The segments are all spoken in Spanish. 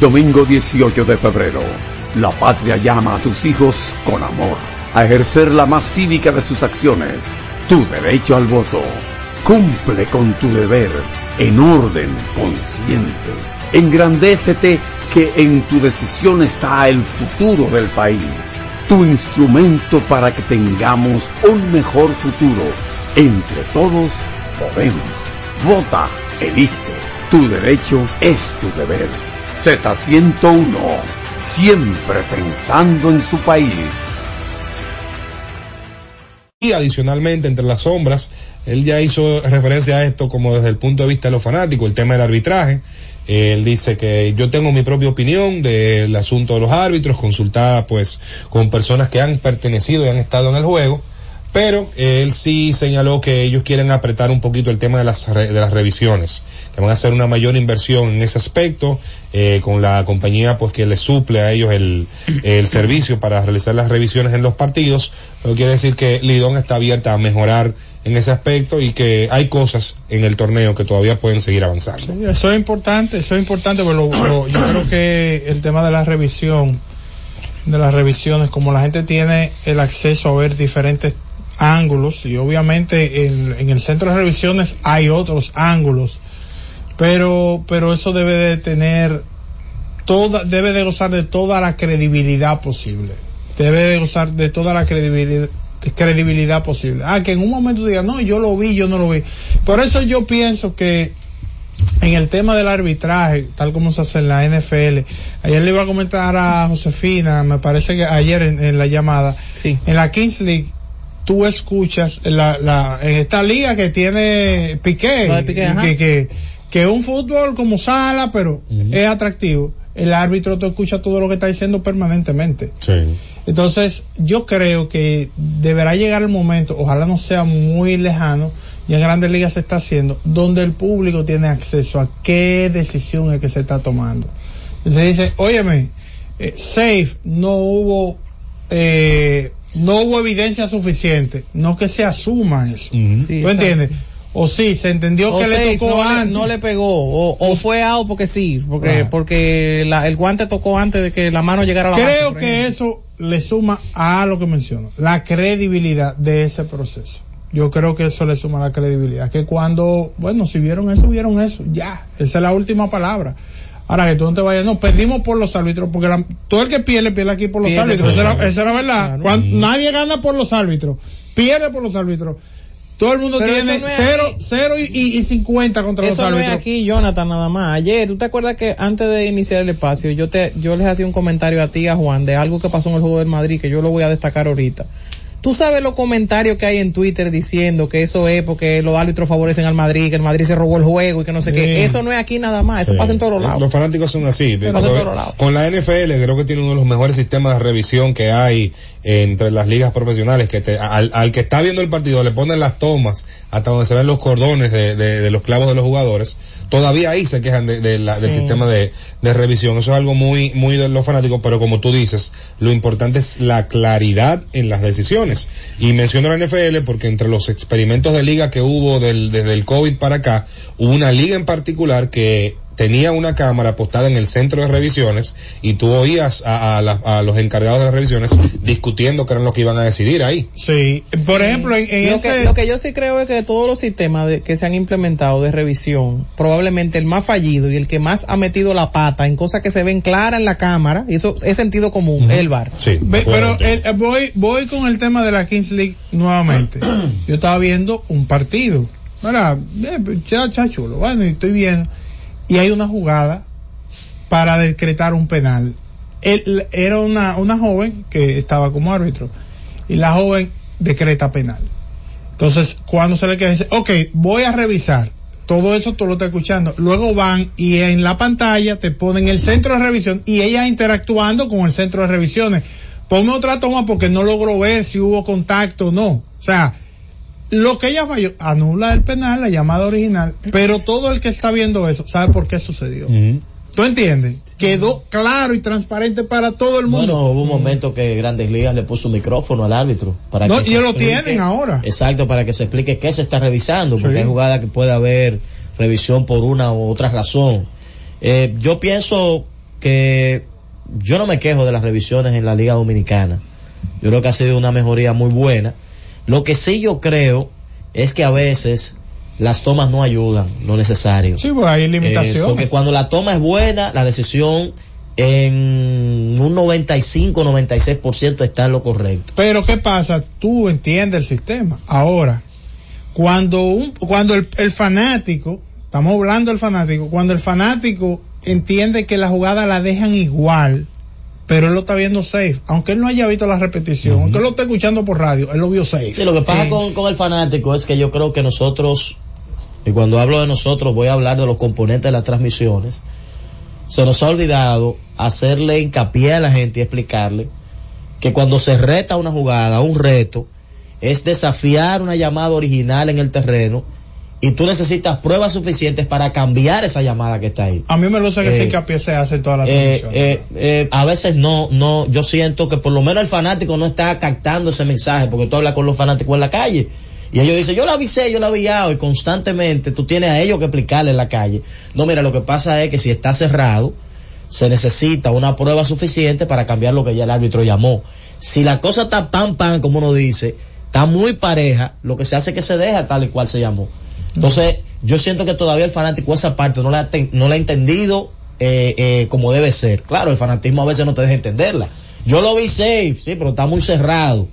Domingo 18 de febrero. La patria llama a sus hijos con amor a ejercer la más cívica de sus acciones, tu derecho al voto. Cumple con tu deber en orden consciente. Engrandécete que en tu decisión está el futuro del país, tu instrumento para que tengamos un mejor futuro. Entre todos podemos. Vota, elige. Tu derecho es tu deber. Z101, siempre pensando en su país. Y adicionalmente, entre las sombras, él ya hizo referencia a esto como desde el punto de vista de los fanáticos, el tema del arbitraje. Él dice que yo tengo mi propia opinión del asunto de los árbitros, consultada pues con personas que han pertenecido y han estado en el juego, pero él sí señaló que ellos quieren apretar un poquito el tema de las, de las revisiones, que van a hacer una mayor inversión en ese aspecto, eh, con la compañía pues que les suple a ellos el, el servicio para realizar las revisiones en los partidos, lo quiere decir que Lidón está abierta a mejorar en ese aspecto y que hay cosas en el torneo que todavía pueden seguir avanzando. Eso es importante, eso es importante, pero yo creo que el tema de la revisión, de las revisiones, como la gente tiene el acceso a ver diferentes ángulos y obviamente en, en el centro de revisiones hay otros ángulos, pero, pero eso debe de tener toda, debe de gozar de toda la credibilidad posible, debe de gozar de toda la credibilidad credibilidad posible. Ah, que en un momento diga, no, yo lo vi, yo no lo vi. Por eso yo pienso que en el tema del arbitraje, tal como se hace en la NFL, ayer le iba a comentar a Josefina, me parece que ayer en, en la llamada, sí. en la Kings League, tú escuchas la, la, en esta liga que tiene Piqué, que, que, que un fútbol como sala, pero es atractivo. El árbitro te escucha todo lo que está diciendo permanentemente. Sí. Entonces, yo creo que deberá llegar el momento, ojalá no sea muy lejano, y en grandes ligas se está haciendo, donde el público tiene acceso a qué decisión es que se está tomando. Entonces dice, óyeme, eh, safe, no hubo, eh, no hubo evidencia suficiente, no que se asuma eso. Ujú. Sí, ¿Tú exacto. entiendes? O sí, se entendió O que le tocó no, le, antes. no le pegó, o, o fue out porque sí, porque, Claro. porque la- el guante tocó antes de que la mano llegara a la Creo que ejemplo. eso le suma a lo que menciono, la credibilidad de ese proceso. Yo creo que eso le suma la credibilidad. Que cuando, bueno, si vieron eso, vieron eso. Ya, esa es la última palabra. Ahora que tú no te vayas, no, perdimos por los árbitros, porque la- todo el que pierde, pierde aquí por los Pierde árbitros. Esa era, esa era verdad. Claro. Cuando- Nadie gana por los árbitros, pierde por los árbitros. Todo el mundo Pero tiene eso no y, y, y 50 contra Eso los no es árbitros. aquí, Jonathan, nada más. Ayer, ¿tú te acuerdas que antes de iniciar el espacio, yo te, yo les hacía un comentario a ti, a Juan, de algo que pasó en el juego del Madrid, que yo lo voy a destacar ahorita. Tú sabes los comentarios que hay en Twitter diciendo que eso es porque los árbitros favorecen al Madrid, que el Madrid se robó el juego y que no sé Sí. qué. Eso no es aquí nada más, eso Sí. pasa en todos lados. Los fanáticos son así. De- pasa en con- todos lados. con la NFL creo que tiene uno de los mejores sistemas de revisión que hay entre las ligas profesionales, que te- al, al que está viendo el partido le ponen las tomas hasta donde se ven los cordones de, de- de los clavos de los jugadores. Todavía ahí se quejan de- la- del Sí. sistema de, de revisión. Eso es algo muy, muy de los fanáticos, pero como tú dices, lo importante es la claridad en las decisiones. Y menciono la NFL porque entre los experimentos de liga que hubo del, desde el COVID para acá, hubo una liga en particular que tenía una cámara postada en el centro de revisiones y tú oías a, a la- a los encargados de las revisiones discutiendo qué eran lo que iban a decidir ahí. Sí, por ejemplo, en, en lo, ese... que, lo que yo sí creo es que de todos los sistemas de- que se han implementado de revisión, probablemente el más fallido y el que más ha metido la pata en cosas que se ven claras en la cámara, y eso es sentido común, es el VAR. Sí. Pero eh, voy voy con el tema de la Kings League nuevamente. Yo estaba viendo un partido, ¿verdad? Eh, cha, cha, chulo. Bueno, y estoy viendo. Y hay una jugada para decretar un penal. Él- era una, una joven que estaba como árbitro. Y la joven decreta penal. Entonces, cuando se le queda, dice, ok, voy a revisar. Todo eso tú lo estás escuchando. Luego van y en la pantalla te ponen el centro de revisión y ella interactuando con el centro de revisiones. Ponme otra toma porque no logro ver si hubo contacto o no. O sea, lo que ella falló, anula el penal, la llamada original, pero todo el que está viendo eso sabe por qué sucedió. ¿Tú entiendes? Quedó claro y transparente para todo el mundo. Bueno, hubo un momento que Grandes Ligas le puso un micrófono al árbitro. Para No, que y lo explique- tienen ahora. Exacto, para que se explique qué se está revisando, porque Sí. hay jugadas que puede haber revisión por una u otra razón. Eh, yo pienso que yo no me quejo de las revisiones en la Liga Dominicana. Yo creo que ha sido una mejoría muy buena. Lo que sí yo creo es que a veces las tomas no ayudan lo necesario. Sí, pues hay limitaciones. Eh, porque cuando la toma es buena, la decisión en un 95, 96% está en lo correcto. Pero ¿qué pasa? Tú entiendes el sistema. Ahora, cuando un, cuando el, el fanático, estamos hablando del fanático, cuando el fanático entiende que la jugada la dejan igual, pero él lo está viendo safe, aunque él no haya visto la repetición, aunque él lo esté escuchando por radio, él lo vio safe. Sí, lo que pasa con, con el fanático es que yo creo que nosotros, y cuando hablo de nosotros voy a hablar de los componentes de las transmisiones, se nos ha olvidado hacerle hincapié a la gente y explicarle que cuando se reta una jugada, un reto, es desafiar una llamada original en el terreno y tú necesitas pruebas suficientes para cambiar esa llamada que está ahí. A mí me lo que Eh, hincapié se hace en todas las Eh, transmisiones. eh, eh, a veces no, no, yo siento que por lo menos el fanático no está captando ese mensaje, porque tú hablas con los fanáticos en la calle. Y ellos dicen, yo la avisé, yo la avisado, y constantemente tú tienes a ellos que explicarle en la calle. No, mira, lo que pasa es que si está cerrado, se necesita una prueba suficiente para cambiar lo que ya el árbitro llamó. Si la cosa está pan pan, como uno dice, está muy pareja, lo que se hace es que se deja tal y cual se llamó. Entonces, yo siento que todavía el fanático esa parte no la ha, no la ha entendido eh, eh, como debe ser. Claro, el fanatismo a veces no te deja entenderla. Yo lo vi safe, sí, pero está muy cerrado.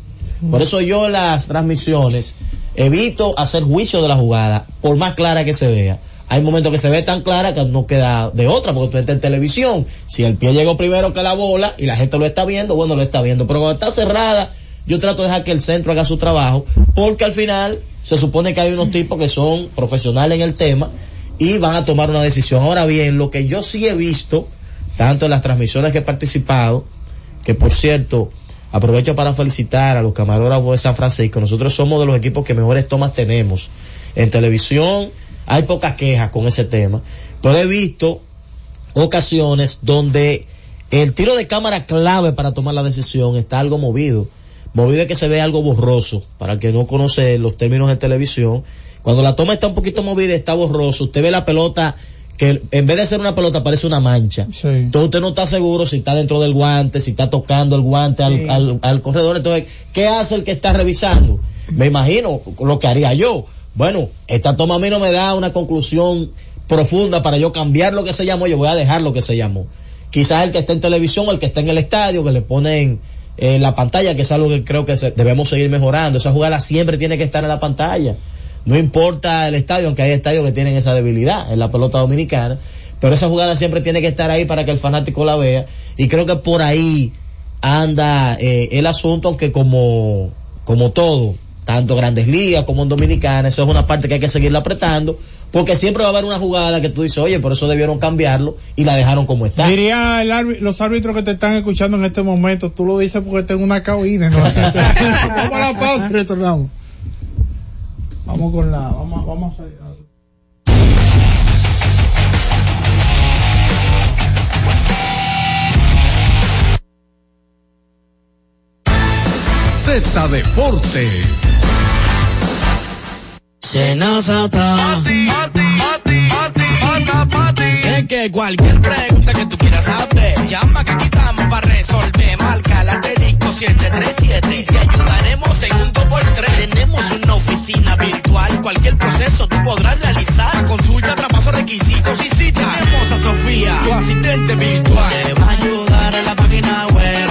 Por eso yo en las transmisiones evito hacer juicio de la jugada, por más clara que se vea. Hay momentos que se ve tan clara que no queda de otra, porque tú estás en televisión. Si el pie llegó primero que la bola y la gente lo está viendo, bueno, lo está viendo. Pero cuando está cerrada, yo trato de dejar que el centro haga su trabajo, porque al final se supone que hay unos tipos que son profesionales en el tema y van a tomar una decisión. Ahora bien, lo que yo sí he visto, tanto en las transmisiones que he participado, que por cierto, aprovecho para felicitar a los camarógrafos de San Francisco. Nosotros somos de los equipos que mejores tomas tenemos. En televisión hay pocas quejas con ese tema, pero he visto ocasiones donde el tiro de cámara clave para tomar la decisión está algo movido. Movido es que se ve algo borroso. Para el que no conoce los términos de televisión, cuando la toma está un poquito movida, está borroso. Usted ve la pelota que en vez de ser una pelota parece una mancha. Sí. Entonces usted no está seguro si está dentro del guante, si está tocando el guante al, Sí. al, al corredor. Entonces, ¿qué hace el que está revisando? Me imagino lo que haría yo. Bueno, esta toma a mí no me da una conclusión profunda para yo cambiar lo que se llamó, yo voy a dejar lo que se llamó. Quizás el que está en televisión o el que está en el estadio, que le ponen eh, la pantalla, que es algo que creo que debemos seguir mejorando. Esa jugada siempre tiene que estar en la pantalla. No importa el estadio, aunque hay estadios que tienen esa debilidad en la pelota dominicana, pero esa jugada siempre tiene que estar ahí para que el fanático la vea. Y creo que por ahí anda eh, el asunto, aunque como, como todo, tanto grandes ligas como en dominicana, eso es una parte que hay que seguirla apretando, porque siempre va a haber una jugada que tú dices, oye, por eso debieron cambiarlo y la dejaron como está. Diría el los árbitros que te están escuchando en este momento, tú lo dices porque tengo una cabina. ¿no? vamos a la pausa y retornamos. Vamos con la, vamos, vamos a... Z Deportes. Es que cualquier pregunta que tú quieras saber, llama que aquí estamos para resolver. Marca la asterisco 737 y te ayudaremos en un 2x3. Tenemos una oficina virtual, cualquier proceso tú podrás realizar. Consulta, traspaso, requisitos y si tenemos a Sofía, tu asistente virtual. Te va a ayudar en la página web,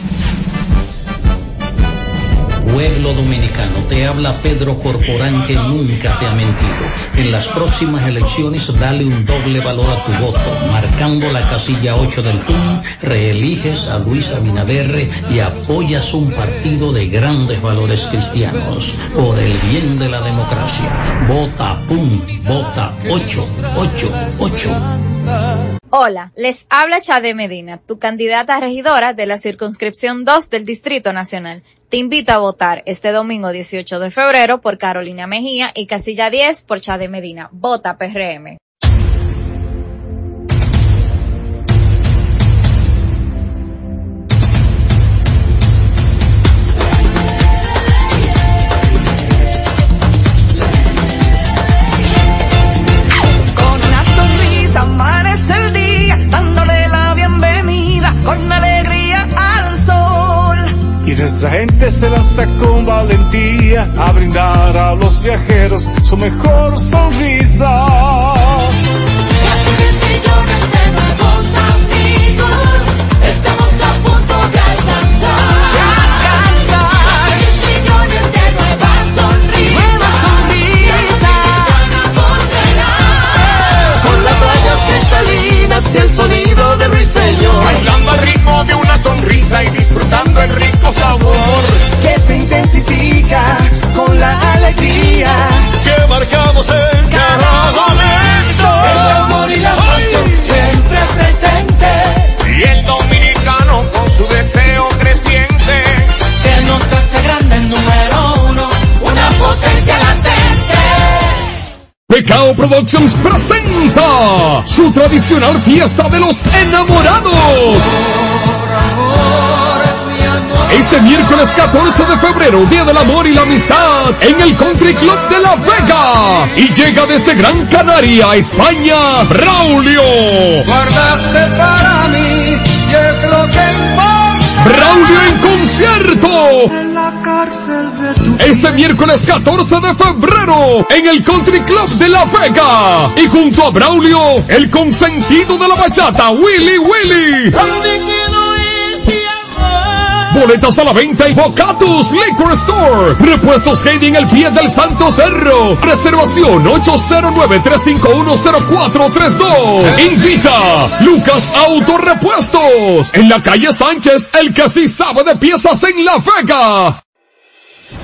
Pueblo dominicano, te habla Pedro Corporán que nunca te ha mentido. En las próximas elecciones dale un doble valor a tu voto, marcando la casilla 8 del PUN, reeliges a Luis Abinader y apoyas un partido de grandes valores cristianos. Por el bien de la democracia. Vota PUN, vota 888. Hola, les habla Chade Medina, tu candidata a regidora de la circunscripción 2 del Distrito Nacional. Te invito a votar este domingo 18 de febrero por Carolina Mejía y casilla 10 por Chade Medina. Vota PRM. Nuestra gente se lanza con valentía a brindar a los viajeros su mejor sonrisa. Casi 10 millones de nuevos amigos, estamos a punto de alcanzar. Casi 10 millones de nuevas sonrisas, Dominicana volverá. Con las playas cristalinas y el sonido de ruiseñor. Bailando al de una sonrisa y disfrutando el rico sabor. Que se intensifica con la alegría. Que marcamos en cada momento. El amor y la pasión siempre presente, Y el dominicano con su deseo creciente. que nos hace grande el número uno, una potencia latente. Pecao Productions presenta su tradicional fiesta de los enamorados. Este miércoles 14 de febrero, Día del Amor y la Amistad, en el Country Club de La Vega. Y llega desde Gran Canaria, España, Braulio. Guardaste para mí y es lo que importa. Braulio en concierto. En la cárcel de tu Este miércoles 14 de febrero en el Country Club de La Vega. Y junto a Braulio, el consentido de la bachata, Willy Willy. Boletas a la venta en Bocatus Liquor Store. Repuestos Heidi en el pie del Santo Cerro. Reservación 809-351-0432. Invita Lucas Auto Repuestos. En la calle Sánchez, el que sí sabe de piezas en La Vega.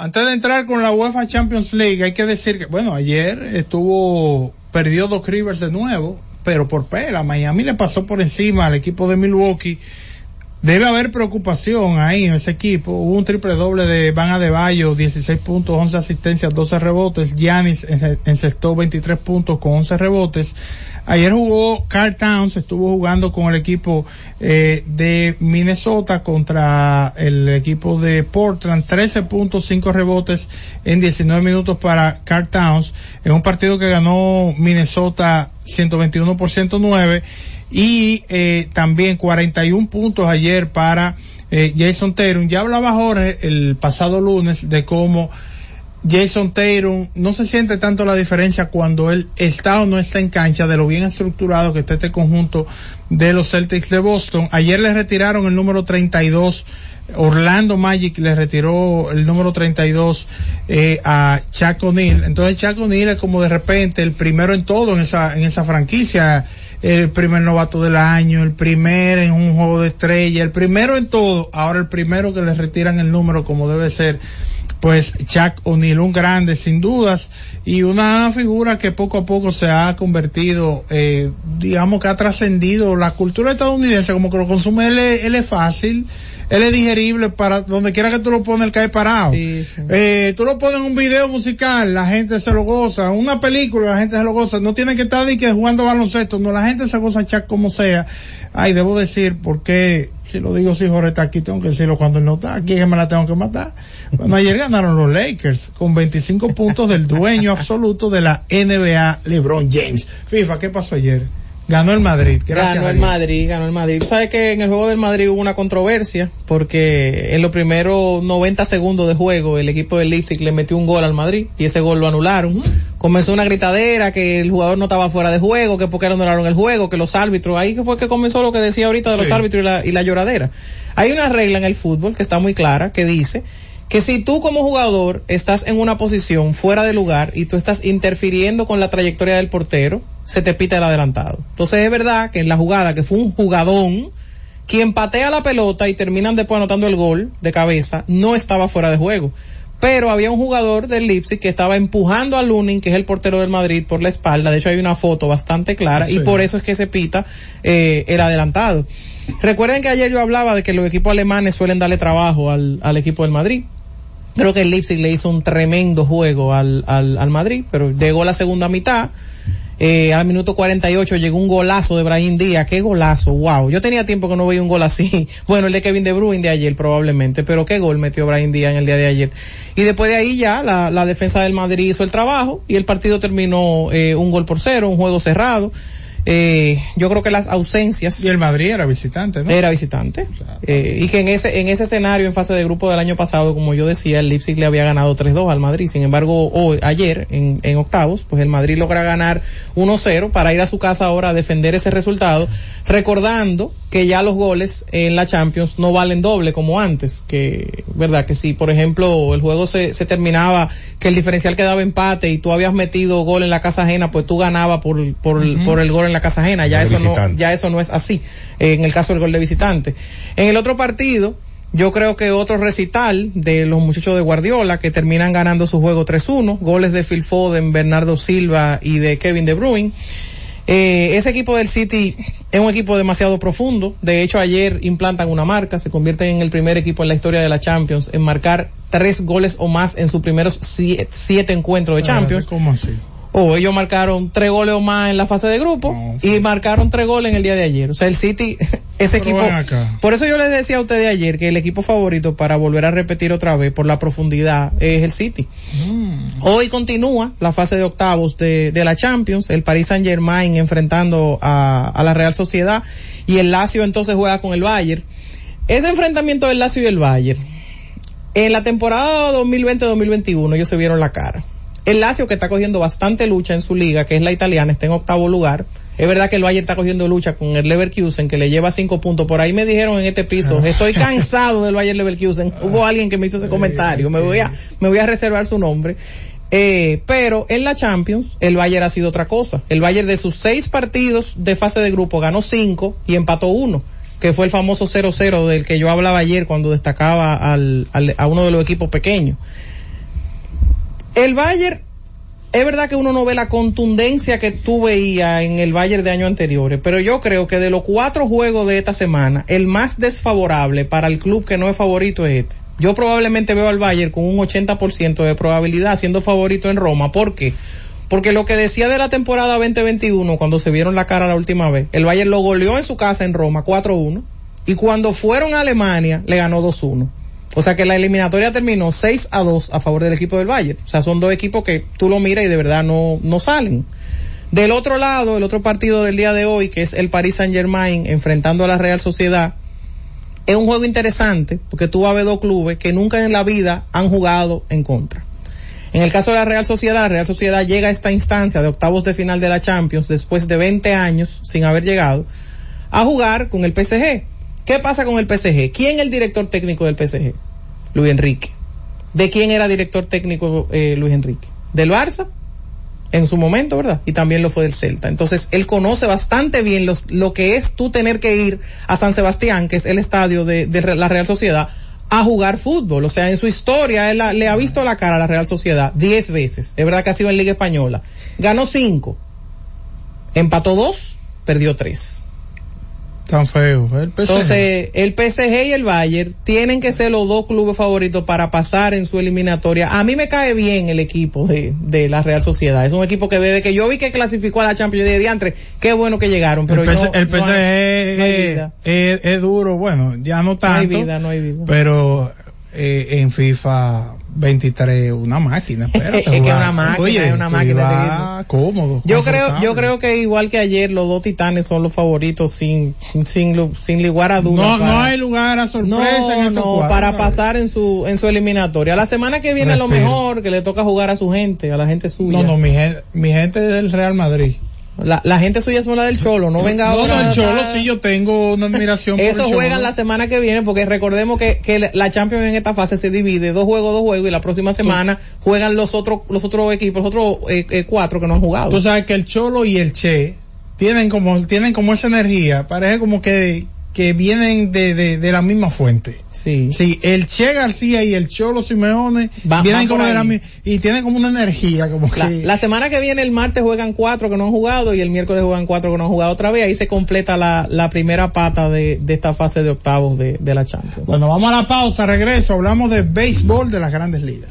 Antes de entrar con la UEFA Champions League, hay que decir que, bueno, ayer estuvo, perdió Doc Rivers de nuevo, pero por pela. Miami le pasó por encima al equipo de Milwaukee. Debe haber preocupación ahí en ese equipo. Hubo un triple doble de Van Adebayo, 16 puntos, 11 asistencias, 12 rebotes. Giannis encestó 23 puntos con 11 rebotes. Ayer jugó Carl Towns, estuvo jugando con el equipo eh, de Minnesota contra el equipo de Portland, 13.5 rebotes en 19 minutos para Carl Towns, en un partido que ganó Minnesota 121 por 109 y eh, también 41 puntos ayer para eh, Jason Tatum. Ya hablaba Jorge el pasado lunes de cómo Jason Tatum no se siente tanto la diferencia cuando él está o no está en cancha de lo bien estructurado que está este conjunto de los Celtics de Boston. Ayer le retiraron el número 32 Orlando Magic le retiró el número 32 eh, a Chuck O'Neal. Entonces Chuck O'Neal es como de repente el primero en todo en esa, en esa franquicia. El primer novato del año, el primer en un juego de estrella, el primero en todo. Ahora el primero que le retiran el número como debe ser pues Chuck O'Neill, un grande sin dudas y una figura que poco a poco se ha convertido, eh, digamos que ha trascendido la cultura estadounidense, como que lo consume él, él es fácil, él es digerible para donde quiera que tú lo pones, él cae parado. Sí, sí. Eh, tú lo pones en un video musical, la gente se lo goza, una película, la gente se lo goza, no tiene que estar ni que jugando baloncesto, no, la gente se goza Chuck como sea. Ay, debo decir, porque si lo digo si Jorge está aquí, tengo que decirlo cuando él no está, aquí es que me la tengo que matar. Bueno, ayer ganaron los Lakers con 25 puntos del dueño absoluto de la NBA, LeBron James. FIFA, ¿qué pasó ayer? Ganó el Madrid. Gracias ganó a el. Madrid, ganó el Madrid. Sabes que en el juego del Madrid hubo una controversia porque en los primeros 90 segundos de juego el equipo del Leipzig le metió un gol al Madrid y ese gol lo anularon. Comenzó una gritadera que el jugador no estaba fuera de juego, que porque anularon el juego, que los árbitros, ahí fue que comenzó lo que decía ahorita de los Sí. árbitros y la, y la lloradera. Hay una regla en el fútbol que está muy clara que dice que si tú como jugador estás en una posición fuera de lugar y tú estás interfiriendo con la trayectoria del portero, se te pita el adelantado. Entonces es verdad que en la jugada, que fue un jugadón, quien patea la pelota y terminan después anotando el gol de cabeza, no estaba fuera de juego. Pero había un jugador del Leipzig que estaba empujando a Lunin, que es el portero del Madrid, por la espalda. De hecho, hay una foto bastante clara y por eso es que se pita eh, el adelantado. Recuerden que ayer yo hablaba de que los equipos alemanes suelen darle trabajo al, al equipo del Madrid. Creo que el Leipzig le hizo un tremendo juego al, al, al Madrid, pero llegó la segunda mitad. Eh, al minuto 48 llegó un golazo de Brahim Díaz. Qué golazo, wow. Yo tenía tiempo que no veía un gol así. Bueno, el de Kevin De Bruyne de ayer probablemente, pero qué gol metió Brahim Díaz en el día de ayer. Y después de ahí ya la, la defensa del Madrid hizo el trabajo y el partido terminó eh, un gol por cero, un juego cerrado. Eh, yo creo que las ausencias Y el Madrid era visitante, ¿no? era visitante. Eh, y que en ese, en ese escenario, en fase de grupo del año pasado, como yo decía, el Leipzig le había ganado 3-2 al Madrid. Sin embargo, hoy, ayer, en, en octavos, pues el Madrid logra ganar 1-0 para ir a su casa ahora a defender ese resultado, recordando que ya los goles en la Champions no valen doble como antes, que, verdad, que si, por ejemplo, el juego se, se terminaba, que el diferencial quedaba empate y tú habías metido gol en la casa ajena, pues tú ganabas por, por, por el gol en la casa ajena. Ya El eso no, ya eso no es así, en el caso del gol de visitante. En el otro partido, yo creo que otro recital de los muchachos de Guardiola que terminan ganando su juego 3-1, goles de Phil Foden, Bernardo Silva y de Kevin De Bruyne. Eh, ese equipo del City es un equipo demasiado profundo. De hecho, ayer implantan una marca, se convierten en el primer equipo en la historia de la Champions en marcar tres goles o más en sus primeros siete, siete encuentros de Champions. ¿Cómo así? O ellos marcaron tres goles o más en la fase de grupo y marcaron tres goles en el día de ayer. O sea, el City, ese Pero equipo. Por eso yo les decía a ustedes ayer que el equipo favorito para volver a repetir otra vez por la profundidad es el City. Mm. Hoy continúa la fase de octavos de, de la Champions, el Paris Saint Germain enfrentando a, a la Real Sociedad y el Lazio entonces juega con el Bayern. Ese enfrentamiento del Lazio y el Bayern, en la temporada 2020-2021 ellos se vieron la cara. El Lazio que está cogiendo bastante lucha en su liga, que es la italiana, está en octavo lugar. Es verdad que el Bayern está cogiendo lucha con el Leverkusen, que le lleva cinco puntos. Por ahí me dijeron en este piso, estoy cansado del Bayern Leverkusen. Hubo alguien que me hizo ese comentario. Me voy a, me voy a reservar su nombre. Eh, pero en la Champions, el Bayern ha sido otra cosa. El Bayern de sus seis partidos de fase de grupo ganó cinco y empató uno, que fue el famoso 0-0 del que yo hablaba ayer cuando destacaba al, al- a uno de los equipos pequeños. El Bayern, es verdad que uno no ve la contundencia que tú veías en el Bayern de años anteriores, pero yo creo que de los cuatro juegos de esta semana, el más desfavorable para el club que no es favorito es este. Yo probablemente veo al Bayern con un 80% de probabilidad siendo favorito en Roma. ¿Por qué? Porque lo que decía de la temporada 2021, cuando se vieron la cara la última vez, el Bayern lo goleó en su casa en Roma 4-1 y cuando fueron a Alemania le ganó 2-1. O sea que la eliminatoria terminó 6 a 2 a favor del equipo del Bayern. O sea, son dos equipos que tú lo miras y de verdad no, no salen. Del otro lado, el otro partido del día de hoy, que es el Paris Saint Germain enfrentando a la Real Sociedad, es un juego interesante porque tú vas a ver dos clubes que nunca en la vida han jugado en contra. En el caso de la Real Sociedad, la Real Sociedad llega a esta instancia de octavos de final de la Champions después de 20 años sin haber llegado a jugar con el PSG. ¿Qué pasa con el PSG? ¿Quién es el director técnico del PSG? Luis Enrique. ¿De quién era director técnico eh, Luis Enrique? ¿Del Barça? En su momento, ¿verdad? Y también lo fue del Celta. Entonces, él conoce bastante bien lo que es tú tener que ir a San Sebastián, que es el estadio de, la Real Sociedad, a jugar fútbol. O sea, en su historia él le ha visto la cara a la Real Sociedad 10 veces. Es verdad que ha sido en Liga Española. Ganó 5, empató 2, perdió 3. Tan feo. El PSG. Entonces, el PSG y el Bayern tienen que ser los dos clubes favoritos para pasar en su eliminatoria. A mí me cae bien el equipo de, de la Real Sociedad. Es un equipo que desde que yo vi que clasificó a la Champions, dije, diantre, qué bueno que llegaron. Pero el, yo- el no PSG no hay es, vida. es- es duro, bueno, ya no No tanto. hay vida, no hay vida. Pero eh, en FIFA 23, una máquina. Espérate, Es que una máquina, Oye, es una máquina cómodo. Yo creo, yo creo que igual que ayer, los dos titanes son los favoritos sin, sin, sin lugar a dudas. No, para- no hay lugar a sorpresa no, en estos no, cuadros. para pasar en su, en su eliminatoria. La semana que viene lo mejor, que le toca jugar a su gente, a la gente suya. No, no, mi mi gente es del Real Madrid. La, la gente suya son la del Cholo, no venga No, ahora. no, el Cholo a- sí yo tengo una admiración por el Cholo. juegan la semana que viene porque recordemos que, que la Champions en esta fase se divide dos juegos, dos juegos y la próxima semana juegan los otros los otros equipos, los otros eh, eh, cuatro que no han jugado. Tú sabes que el Cholo y el Che tienen como, tienen como esa energía, parece como que, que vienen de, de, de la misma fuente. Sí. Sí, el Che García y el Cholo Simeone Va- vienen como de la y tienen como una energía, como La, que... la semana que viene, el martes juegan cuatro que no han jugado y el miércoles juegan cuatro que no han jugado otra vez. Ahí se completa la, la primera pata de, de esta fase de octavos de, de la Champions. Bueno, vamos a la pausa, regreso, hablamos de béisbol de las grandes ligas.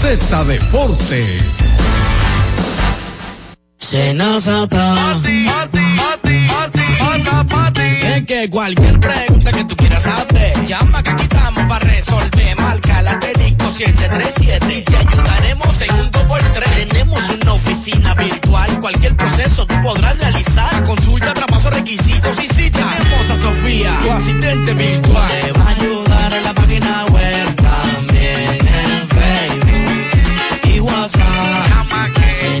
Z Deportes. Es que cualquier pregunta que tú quieras saber, llama que aquí estamos para resolver. Marca la técnico 737 y te ayudaremos en un 2x3. Tenemos una oficina virtual, cualquier proceso tú podrás realizar. Consulta, traspaso, requisitos y si tenemos a Sofía, tu asistente virtual. Te va a ayudar en la página web también en Facebook y WhatsApp. Llama que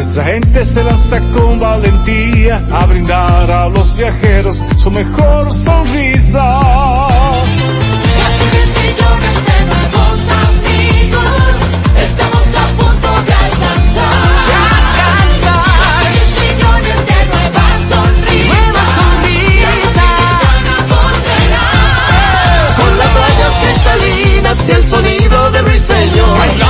Nuestra gente se lanza con valentía a brindar a los viajeros su mejor sonrisa. sonido de ruiseñor.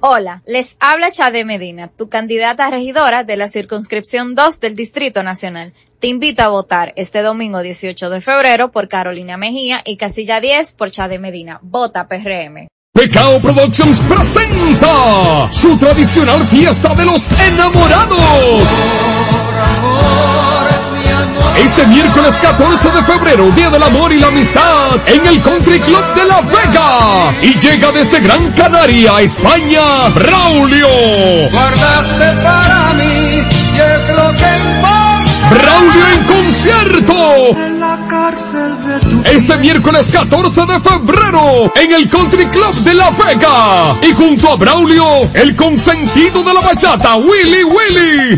Hola, les habla Chade Medina, tu candidata a regidora de la circunscripción 2 del Distrito Nacional. Te invito a votar este domingo 18 de febrero por Carolina Mejía y casilla 10 por Chade Medina. Vota PRM. Pecao Productions presenta su tradicional fiesta de los enamorados. Este miércoles 14 de febrero, Día del Amor y la Amistad, en el Country Club de La Vega. Y llega desde Gran Canaria, España, Braulio. Guardaste para mí y es lo que importa. Braulio en concierto. En la cárcel de tu Este miércoles 14 de febrero en el Country Club de La Vega y junto a Braulio, el consentido de la bachata, Willy Willy.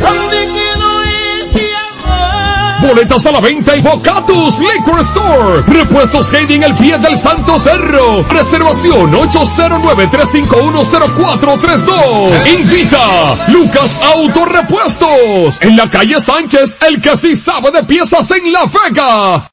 Boletas a la venta en Bocatus Liquor Store. Repuestos Heidi en el pie del Santo Cerro. Reservación 809-351-0432. Invita Lucas Auto Repuestos. En la calle Sánchez, el que sí sabe de piezas en La Vega.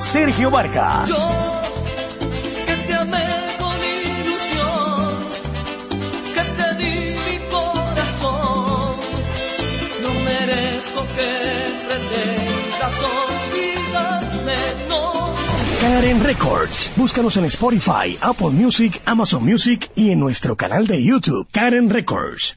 Sergio Vargas. que te amé con ilusión, que te di mi corazón. No merezco que pretendas olvidarme, no. Karen Records. Búscanos en Spotify, Apple Music, Amazon Music y en nuestro canal de YouTube, Karen Records.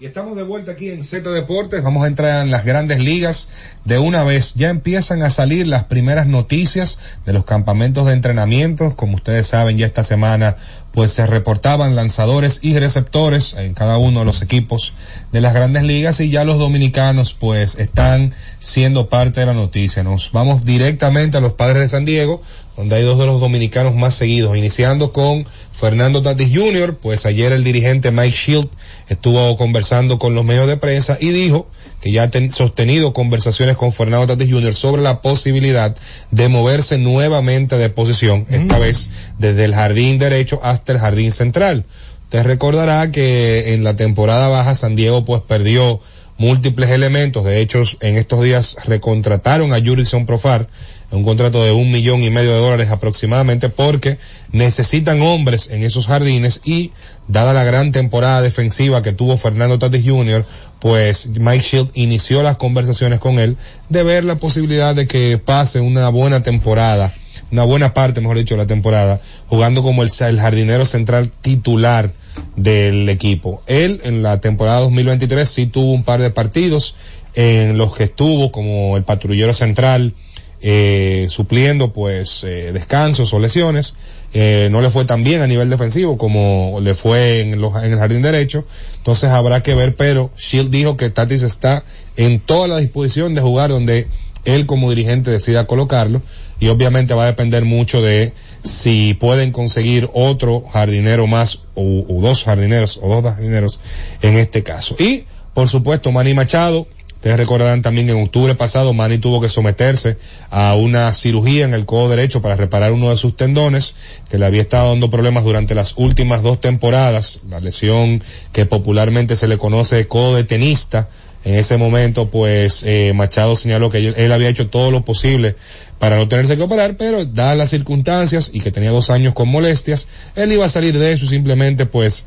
Y estamos de vuelta aquí en Z Deportes. Vamos a entrar en las grandes ligas de una vez. Ya empiezan a salir las primeras noticias de los campamentos de entrenamiento. Como ustedes saben, ya esta semana pues se reportaban lanzadores y receptores en cada uno de los equipos de las grandes ligas y ya los dominicanos pues están siendo parte de la noticia. Nos vamos directamente a los padres de San Diego, donde hay dos de los dominicanos más seguidos, iniciando con Fernando Tatis Jr., pues ayer el dirigente Mike Shield estuvo conversando con los medios de prensa y dijo que ya ha sostenido conversaciones con Fernando Tatis Jr. sobre la posibilidad de moverse nuevamente de posición, esta vez desde el jardín derecho hasta el jardín central. Usted recordará que en la temporada baja San Diego pues perdió múltiples elementos, de hecho en estos días recontrataron a Jurickson Profar un contrato de un millón y medio de dólares aproximadamente porque necesitan hombres en esos jardines y dada la gran temporada defensiva que tuvo Fernando Tatis Jr., pues Mike Shield inició las conversaciones con él de ver la posibilidad de que pase una buena temporada, una buena parte, mejor dicho, de la temporada, jugando como el, el jardinero central titular del equipo. Él en la temporada 2023 sí tuvo un par de partidos en los que estuvo como el patrullero central, eh, supliendo pues eh, descansos o lesiones. Eh, no le fue tan bien a nivel defensivo como le fue en, los, en el jardín derecho. Entonces habrá que ver, pero Shield dijo que Tatis está en toda la disposición de jugar donde él como dirigente decida colocarlo y obviamente va a depender mucho de si pueden conseguir otro jardinero más o, o dos jardineros o dos jardineros en este caso. Y por supuesto Manny Machado, Ustedes recordarán también que en octubre pasado Manny tuvo que someterse a una cirugía en el codo derecho para reparar uno de sus tendones que le había estado dando problemas durante las últimas dos temporadas, la lesión que popularmente se le conoce codo de tenista. En ese momento, pues, eh, Machado señaló que él, había hecho todo lo posible para no tenerse que operar, pero dadas las circunstancias y que tenía dos años con molestias, él iba a salir de eso y simplemente, pues,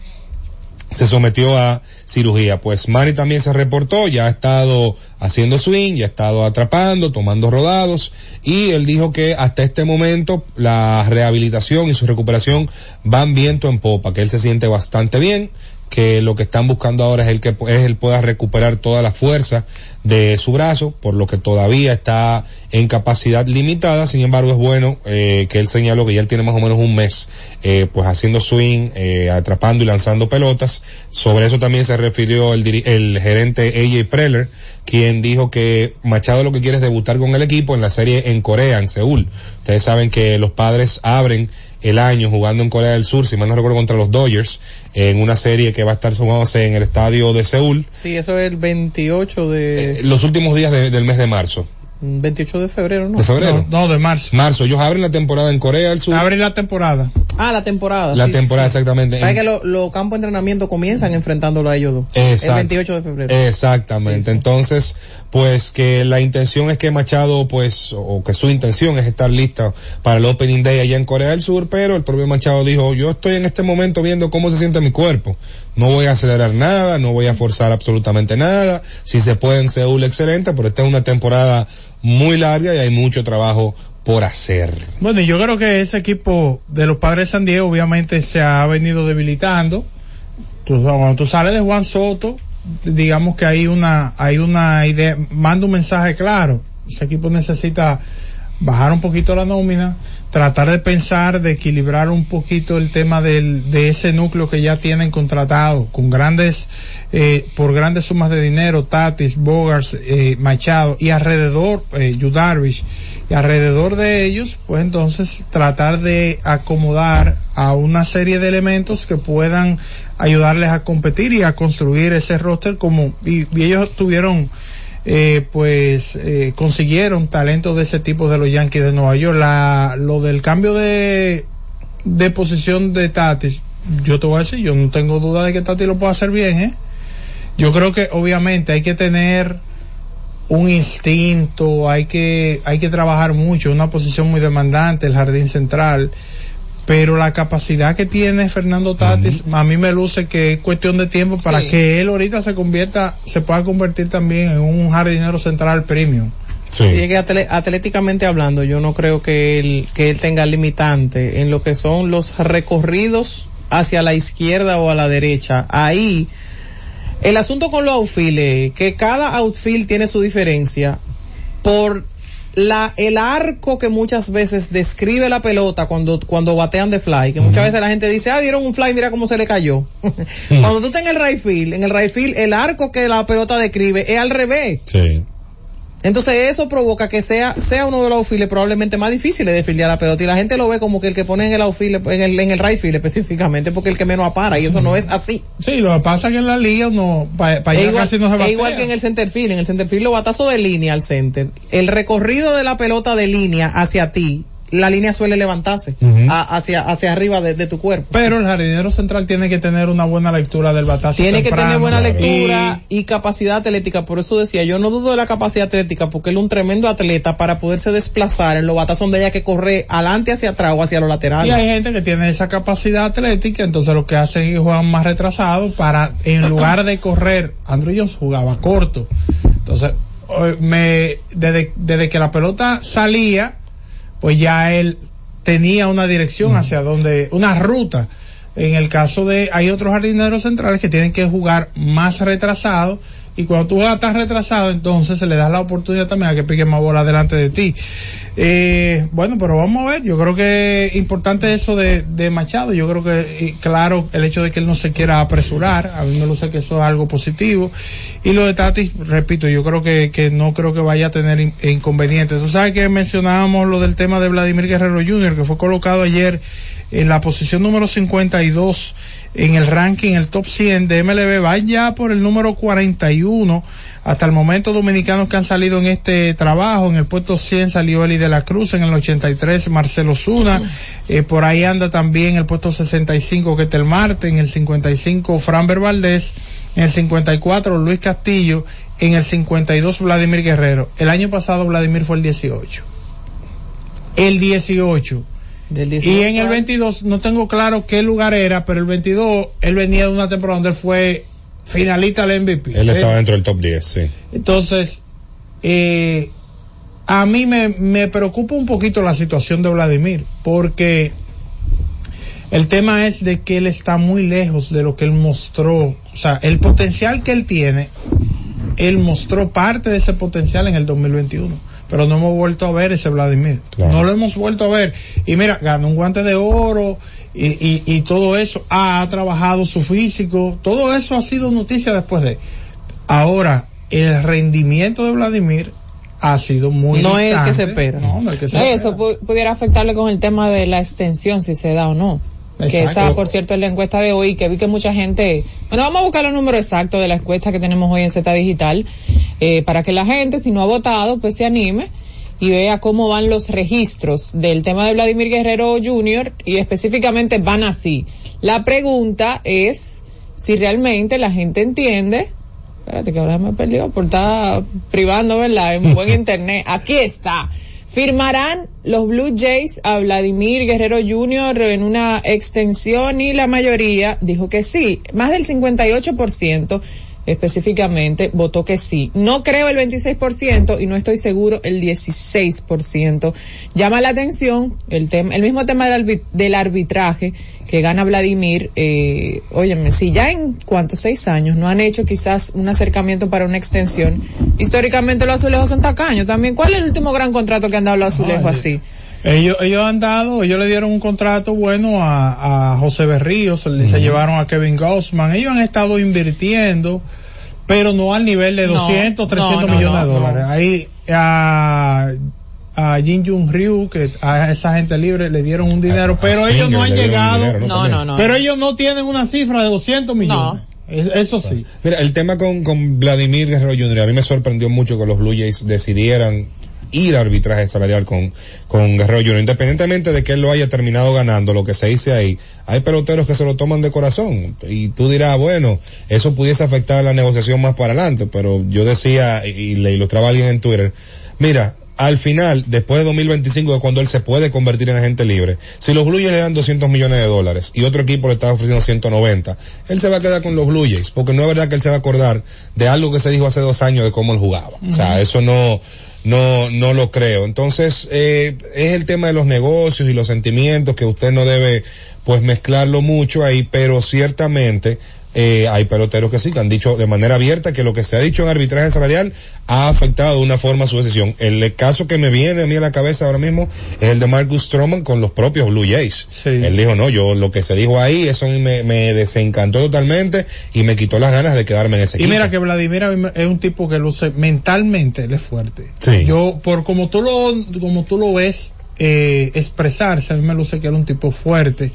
se sometió a cirugía. Pues Manny también se reportó, ya ha estado haciendo swing, ya ha estado atrapando, tomando rodados y él dijo que hasta este momento la rehabilitación y su recuperación van viento en popa, que él se siente bastante bien, que lo que están buscando ahora es el que es él pueda recuperar toda la fuerza de su brazo, por lo que todavía está en capacidad limitada, sin embargo es bueno eh, que él señaló que ya él tiene más o menos un mes eh, pues haciendo swing, eh, atrapando y lanzando pelotas, sobre eso también se refirió el, el gerente AJ Preller, quien dijo que Machado lo que quiere es debutar con el equipo en la serie en Corea, en Seúl. Ustedes saben que los padres abren el año jugando en Corea del Sur, si mal no recuerdo, contra los Dodgers, en una serie que va a estar sumándose en el estadio de Seúl. Sí, eso es el 28 de... Eh, los últimos días de, del mes de marzo. 28 de febrero, ¿no? ¿De febrero? No, no, de marzo. Marzo. Ellos abren la temporada en Corea del Sur. Abren la temporada. Ah, la temporada. La sí, temporada, sí. exactamente. Para que los lo campos de entrenamiento comienzan enfrentándolo a ellos dos. Exacto. El 28 de febrero. Exactamente. Sí, sí. Entonces, pues que la intención es que Machado, pues, o que su intención es estar lista para el Opening Day allá en Corea del Sur, pero el propio Machado dijo, yo estoy en este momento viendo cómo se siente mi cuerpo. No voy a acelerar nada, no voy a forzar absolutamente nada. Si se puede en Seúl, excelente, pero esta es una temporada muy larga y hay mucho trabajo por hacer. Bueno, yo creo que ese equipo de los padres de San Diego obviamente se ha venido debilitando. Cuando tú sales de Juan Soto, digamos que hay una, hay una idea, manda un mensaje claro. Ese equipo necesita bajar un poquito la nómina, tratar de pensar, de equilibrar un poquito el tema del, de ese núcleo que ya tienen contratado con grandes, eh, por grandes sumas de dinero, Tatis, Bogars, eh, Machado y alrededor, eh, Yu Darvish, y alrededor de ellos, pues entonces tratar de acomodar a una serie de elementos que puedan ayudarles a competir y a construir ese roster como, y ellos tuvieron, eh, pues eh, consiguieron talentos de ese tipo de los Yankees de Nueva York. La, lo del cambio de, de posición de Tatis, yo te voy a decir, yo no tengo duda de que Tatis lo pueda hacer bien, ¿eh? Yo creo que obviamente hay que tener un instinto, hay que, hay que trabajar mucho, una posición muy demandante, el jardín central, pero la capacidad que tiene Fernando Tatis, a mí me luce que es cuestión de tiempo para Sí. que él ahorita se convierta, se pueda convertir también en un jardinero central premium. Y es que atle- atléticamente hablando, yo no creo que él, que él tenga limitante en lo que son los recorridos hacia la izquierda o a la derecha. Ahí, el asunto con los outfield es que cada outfield tiene su diferencia por la, el arco que muchas veces describe la pelota cuando, cuando batean de fly, que muchas veces la gente dice, ah, dieron un fly, mira cómo se le cayó. cuando tú estás en el right field, en el right field, el arco que la pelota describe es al revés. Sí. Entonces eso provoca que sea sea uno de los outfields probablemente más difíciles de fildear la pelota y la gente lo ve como que el que pone en el outfield, en el, en el right field específicamente porque el que menos apara y eso no es así. Sí, lo que pasa es que en la liga no, para Es allá casi no se es batea. igual que en el center field, en el center field los batazos de línea al center, el recorrido de la pelota de línea hacia ti, la línea suele levantarse a- hacia hacia arriba de, de tu cuerpo. Pero el jardinero central tiene que tener una buena lectura del batazo. Tiene que tener buena lectura y, capacidad atlética. Por eso decía, yo no dudo de la capacidad atlética porque él es un tremendo atleta para poderse desplazar en los batazos donde haya que correr adelante hacia atrás o hacia los laterales. Y hay gente que tiene esa capacidad atlética, entonces lo que hacen es juegan más retrasado para, en lugar de correr, Andrew Jones jugaba corto. Entonces, me, desde, desde que la pelota salía, pues ya él tenía una dirección hacia donde, una ruta. En el caso de, hay otros jardineros centrales que tienen que jugar más retrasado y cuando tú juegas tan retrasado, entonces se le da la oportunidad también a que pique más bola delante de ti. Eh, bueno, pero vamos a ver, yo creo que es importante eso de, de Machado, yo creo que, claro, el hecho de que él no se quiera apresurar, a mí me luce que eso es algo positivo. Y lo de Tatis, repito, yo creo que, que no creo que vaya a tener in- inconvenientes. Tú sabes que mencionábamos lo del tema de Vladimir Guerrero Jr., que fue colocado ayer en la posición número 52 en el ranking, el top 100 de MLB, va ya por el número 41. Hasta el momento dominicanos que han salido en este trabajo, en el puesto 100 salió Eli de la Cruz, en el 83 Marcelo Zuna, eh, por ahí anda también el puesto 65 Ketel Marte, en el 55 Framber Valdés, en el 54 Luis Castillo, en el 52 Vladimir Guerrero. El año pasado Vladimir fue el 18. El 18. Y en el 22 no tengo claro qué lugar era, pero el 22 él venía de una temporada donde él fue finalista del MVP. Él estaba Eh, dentro del top 10, sí. Entonces, eh, a mí me, me preocupa un poquito la situación de Vladimir, porque el tema es de que él está muy lejos de lo que él mostró. O sea, el potencial que él tiene, él mostró parte de ese potencial en el 2021. Pero no hemos vuelto a ver ese Vladimir. No lo hemos vuelto a ver. Y mira, ganó un guante de oro y, y, y todo eso. Ha, trabajado su físico. Todo eso ha sido noticia después de. Ahora, el rendimiento de Vladimir ha sido muy no es el que se espera. No, no es el que se No, espera. eso pu- pudiera afectarle con el tema de la extensión, si se da o no. Que esa, por cierto, es la encuesta de hoy, que vi que mucha gente... Bueno, vamos a buscar los números exactos de la encuesta que tenemos hoy en Z Digital, eh, para que la gente, si no ha votado, pues se anime y vea cómo van los registros del tema de Vladimir Guerrero Jr. y específicamente van así. La pregunta es si realmente la gente entiende Espérate que ahora me perdió por estar privando, ¿verdad? En buen internet. Aquí está. Firmarán los Blue Jays a Vladimir Guerrero Jr. en una extensión y la mayoría dijo que sí. Más del 58% específicamente votó que sí. No creo el 26% y no estoy seguro el 16%. Llama la atención el tema, el mismo tema del, arbi- del arbitraje que gana Vladimir, eh, óyeme, si ya en cuántos seis años no han hecho quizás un acercamiento para una extensión, históricamente los azulejos son tacaños también. ¿Cuál es el último gran contrato que han dado los azulejos Ay, así? Ellos, ellos han dado, ellos le dieron un contrato bueno a, a José Berríos, se, se llevaron a Kevin Gossman, ellos han estado invirtiendo, pero no al nivel de No, 200, 300 no, no, millones de no, dólares. no. Ahí a, a Jin Jun Ryu, que a esa gente libre le dieron un dinero, pero a ellos no han llegado, dinero, ¿no? No, También. no, no. pero ellos no tienen una cifra de 200 millones. Es- Eso sí. Mira, el tema con, con Vladimir Guerrero Jr., a mí me sorprendió mucho que los Blue Jays decidieran ir a arbitraje salarial con, con Guerrero Jr., independientemente de que él lo haya terminado ganando, lo que se dice ahí, hay peloteros que se lo toman de corazón, y tú dirás, bueno, eso pudiese afectar la negociación más para adelante, pero yo decía, y, le ilustraba a alguien en Twitter, mira, al final, después de 2025, de cuando él se puede convertir en agente libre, si los Blue Jays le dan 200 millones de dólares y otro equipo le está ofreciendo 190, él se va a quedar con los Blue Jays, porque no es verdad que él se va a acordar de algo que se dijo hace dos años de cómo él jugaba. O sea, eso no, no, no lo creo. Entonces, eh, es el tema de los negocios y los sentimientos que usted no debe, pues, mezclarlo mucho ahí, pero ciertamente, eh, hay peloteros que sí, que han dicho de manera abierta que lo que se ha dicho en arbitraje salarial ha afectado de una forma su decisión. El caso que me viene a mí a la cabeza ahora mismo es el de Marcus Stroman con los propios Blue Jays. Él dijo, no, yo lo que se dijo ahí, eso me, me desencantó totalmente y me quitó las ganas de quedarme en ese Y equipo. mira que Vladimir es un tipo que luce mentalmente, él es fuerte. Sí. Yo, por como tú lo, como tú lo ves, eh, expresarse, a mí me luce que es un tipo fuerte.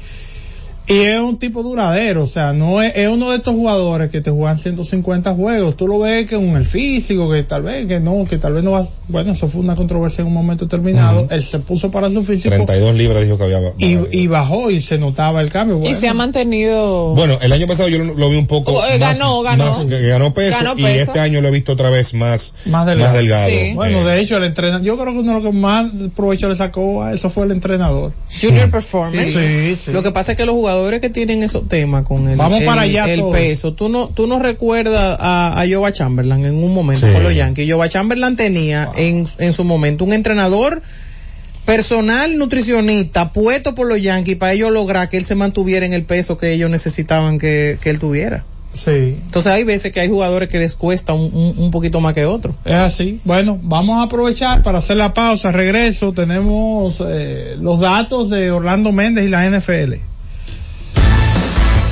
Y es un tipo duradero, o sea, no es, es uno de estos jugadores que te juegan 150 juegos. Tú lo ves que con el físico, que tal vez, que no, que tal vez no va, bueno, eso fue una controversia en un momento determinado. Ujú. Él se puso para su físico 32 libras dijo que había. y, y bajó y se notaba el cambio. Y se ha mantenido. Bueno, el año pasado yo lo, lo vi un poco Oh, eh, más, ganó, ganó. más- ganó peso Ganó y este año lo he visto otra vez más, más delgado. delgado. Sí. Bueno, Eh, de hecho, el entrenador, yo creo que uno de los que más provecho le sacó a eso fue el entrenador. Junior Performance. Sí, sí. Lo que pasa es que los jugadores que tienen esos temas con el, Vamos el- para allá el todos. peso, tú no, tú no recuerdas a, a Jova Chamberlain en un momento Sí. con los Yankees. Jova Chamberlain tenía en, en su momento un entrenador personal nutricionista puesto por los Yankees para ellos lograr que él se mantuviera en el peso que ellos necesitaban que, que él tuviera. Sí. Entonces hay veces que hay jugadores que les cuesta un, un, un poquito más que otros. Es así. Bueno, vamos a aprovechar para hacer la pausa. Regreso. Tenemos eh, los datos de Orlando Méndez y la NFL.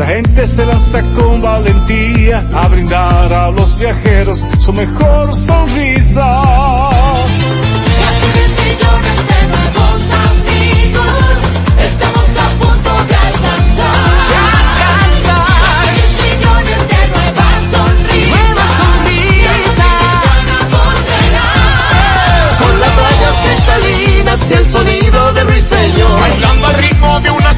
Nuestra gente se lanza con valentía a brindar a los viajeros su mejor sonrisa. millones de nuevos amigos, estamos a punto de alcanzar. Seis millones de nuevas sonrisas, que volverán. Con las rayas cristalinas y el sonido de ruiseñor.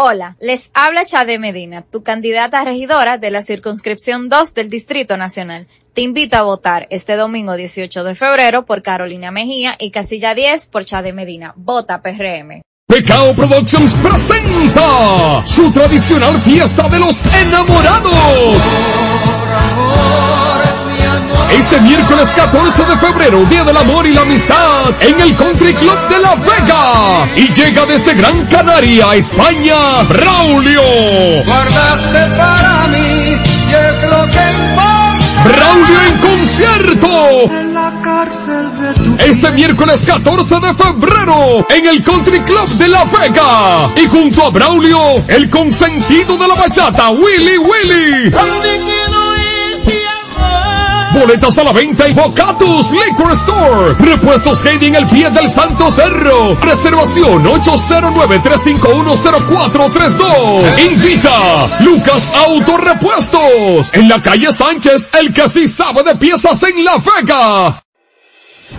Hola, les habla Chade Medina, tu candidata a regidora de la circunscripción 2 del Distrito Nacional. Te invito a votar este domingo 18 de febrero por Carolina Mejía y casilla 10 por Chade Medina. Vota PRM. Pecao Productions presenta su tradicional fiesta de los enamorados. Este miércoles 14 de febrero, Día del Amor y la Amistad, en el Country Club de La Vega. Y llega desde Gran Canaria, España, Braulio. Guardaste para mí y es lo que importa. Braulio en concierto. En la cárcel de tu Este miércoles 14 de febrero en el Country Club de La Vega y junto a Braulio, el consentido de la bachata, Willy Willy. Boletas a la venta en Bocatus Liquor Store. Repuestos Heidi en el pie del Santo Cerro. Reservación 809-351-0432. Invita Lucas Auto Repuestos. En la calle Sánchez, el que sí sabe de piezas en La Vega.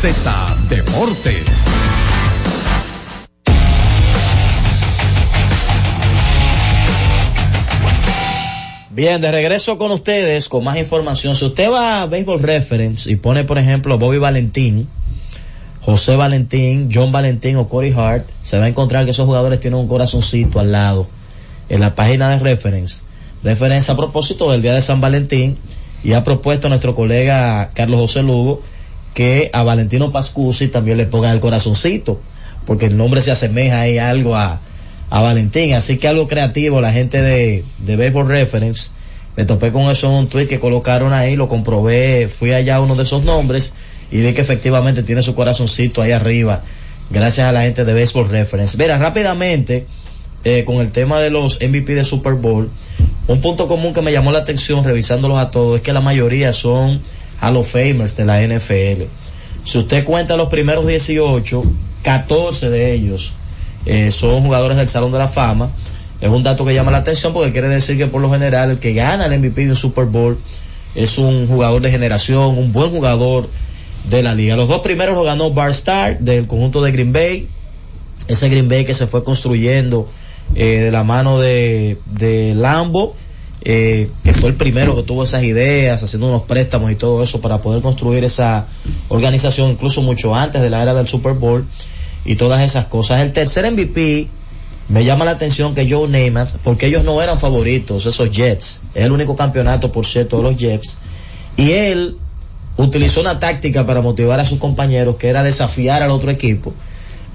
Z Deportes. Bien, de regreso con ustedes con más información. Si usted va a Baseball Reference y pone, por ejemplo, Bobby Valentín, José Valentín, John Valentín o Corey Hart, se va a encontrar que esos jugadores tienen un corazoncito al lado en la página de Reference. Reference a propósito del Día de San Valentín y ha propuesto nuestro colega Carlos José Lugo que a Valentino Pascusi también le ponga el corazoncito, porque el nombre se asemeja ahí algo a, a Valentín. Así que algo creativo, la gente de, de Baseball Reference, me topé con eso en un tweet que colocaron ahí, lo comprobé, fui allá a uno de esos nombres y vi que efectivamente tiene su corazoncito ahí arriba, gracias a la gente de Baseball Reference. Mira, rápidamente, eh, con el tema de los MVP de Super Bowl, un punto común que me llamó la atención revisándolos a todos es que la mayoría son Hall of Famers de la NFL. Si usted cuenta los primeros 18, 14 de ellos eh, son jugadores del Salón de la Fama. Es un dato que llama la atención porque quiere decir que por lo general el que gana el MVP de un Super Bowl es un jugador de generación, un buen jugador de la liga. Los dos primeros lo ganó Bar Star del conjunto de Green Bay. Ese Green Bay que se fue construyendo eh, de la mano de Lambo, eh, que fue el primero que tuvo esas ideas, haciendo unos préstamos y todo eso para poder construir esa organización, incluso mucho antes de la era del Super Bowl y todas esas cosas. El tercer MVP me llama la atención que Joe Namath, porque ellos no eran favoritos, esos Jets, es el único campeonato, por cierto, de los Jets, y él utilizó una táctica para motivar a sus compañeros, que era desafiar al otro equipo,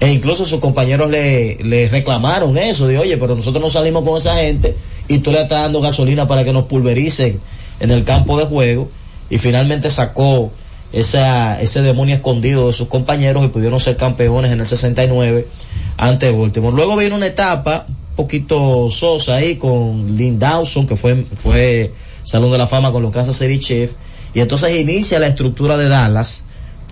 e incluso sus compañeros le, le reclamaron eso, de oye, pero nosotros no salimos con esa gente, y tú le estás dando gasolina para que nos pulvericen en el campo de juego, y finalmente sacó esa, ese demonio escondido de sus compañeros y pudieron ser campeones en el 69 ante Baltimore. Luego vino una etapa un poquito sosa ahí con Lynn Dawson, que fue, fue Salón de la Fama con los Kansas City Chiefs, y entonces inicia la estructura de Dallas,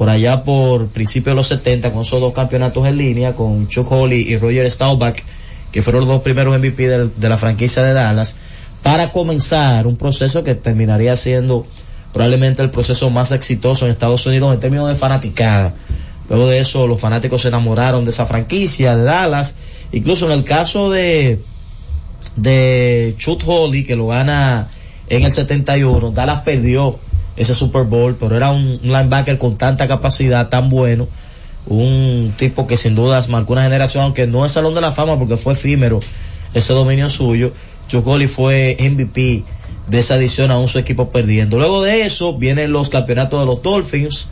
por allá por principios de los 70, con esos dos campeonatos en línea, con Chuck Holly y Roger Staubach, que fueron los dos primeros MVP de, la franquicia de Dallas, para comenzar un proceso que terminaría siendo probablemente el proceso más exitoso en Estados Unidos en términos de fanaticada. Luego de eso, los fanáticos se enamoraron de esa franquicia, de Dallas. Incluso en el caso de, de Chuck Holly, que lo gana en el 71, Dallas perdió ese Super Bowl, pero era un, linebacker con tanta capacidad, tan bueno. Un tipo que sin dudas marcó una generación, aunque no es Salón de la Fama porque fue efímero ese dominio suyo. Chuck Holly fue MVP de esa edición aún su equipo perdiendo. Luego de eso vienen los campeonatos de los Dolphins,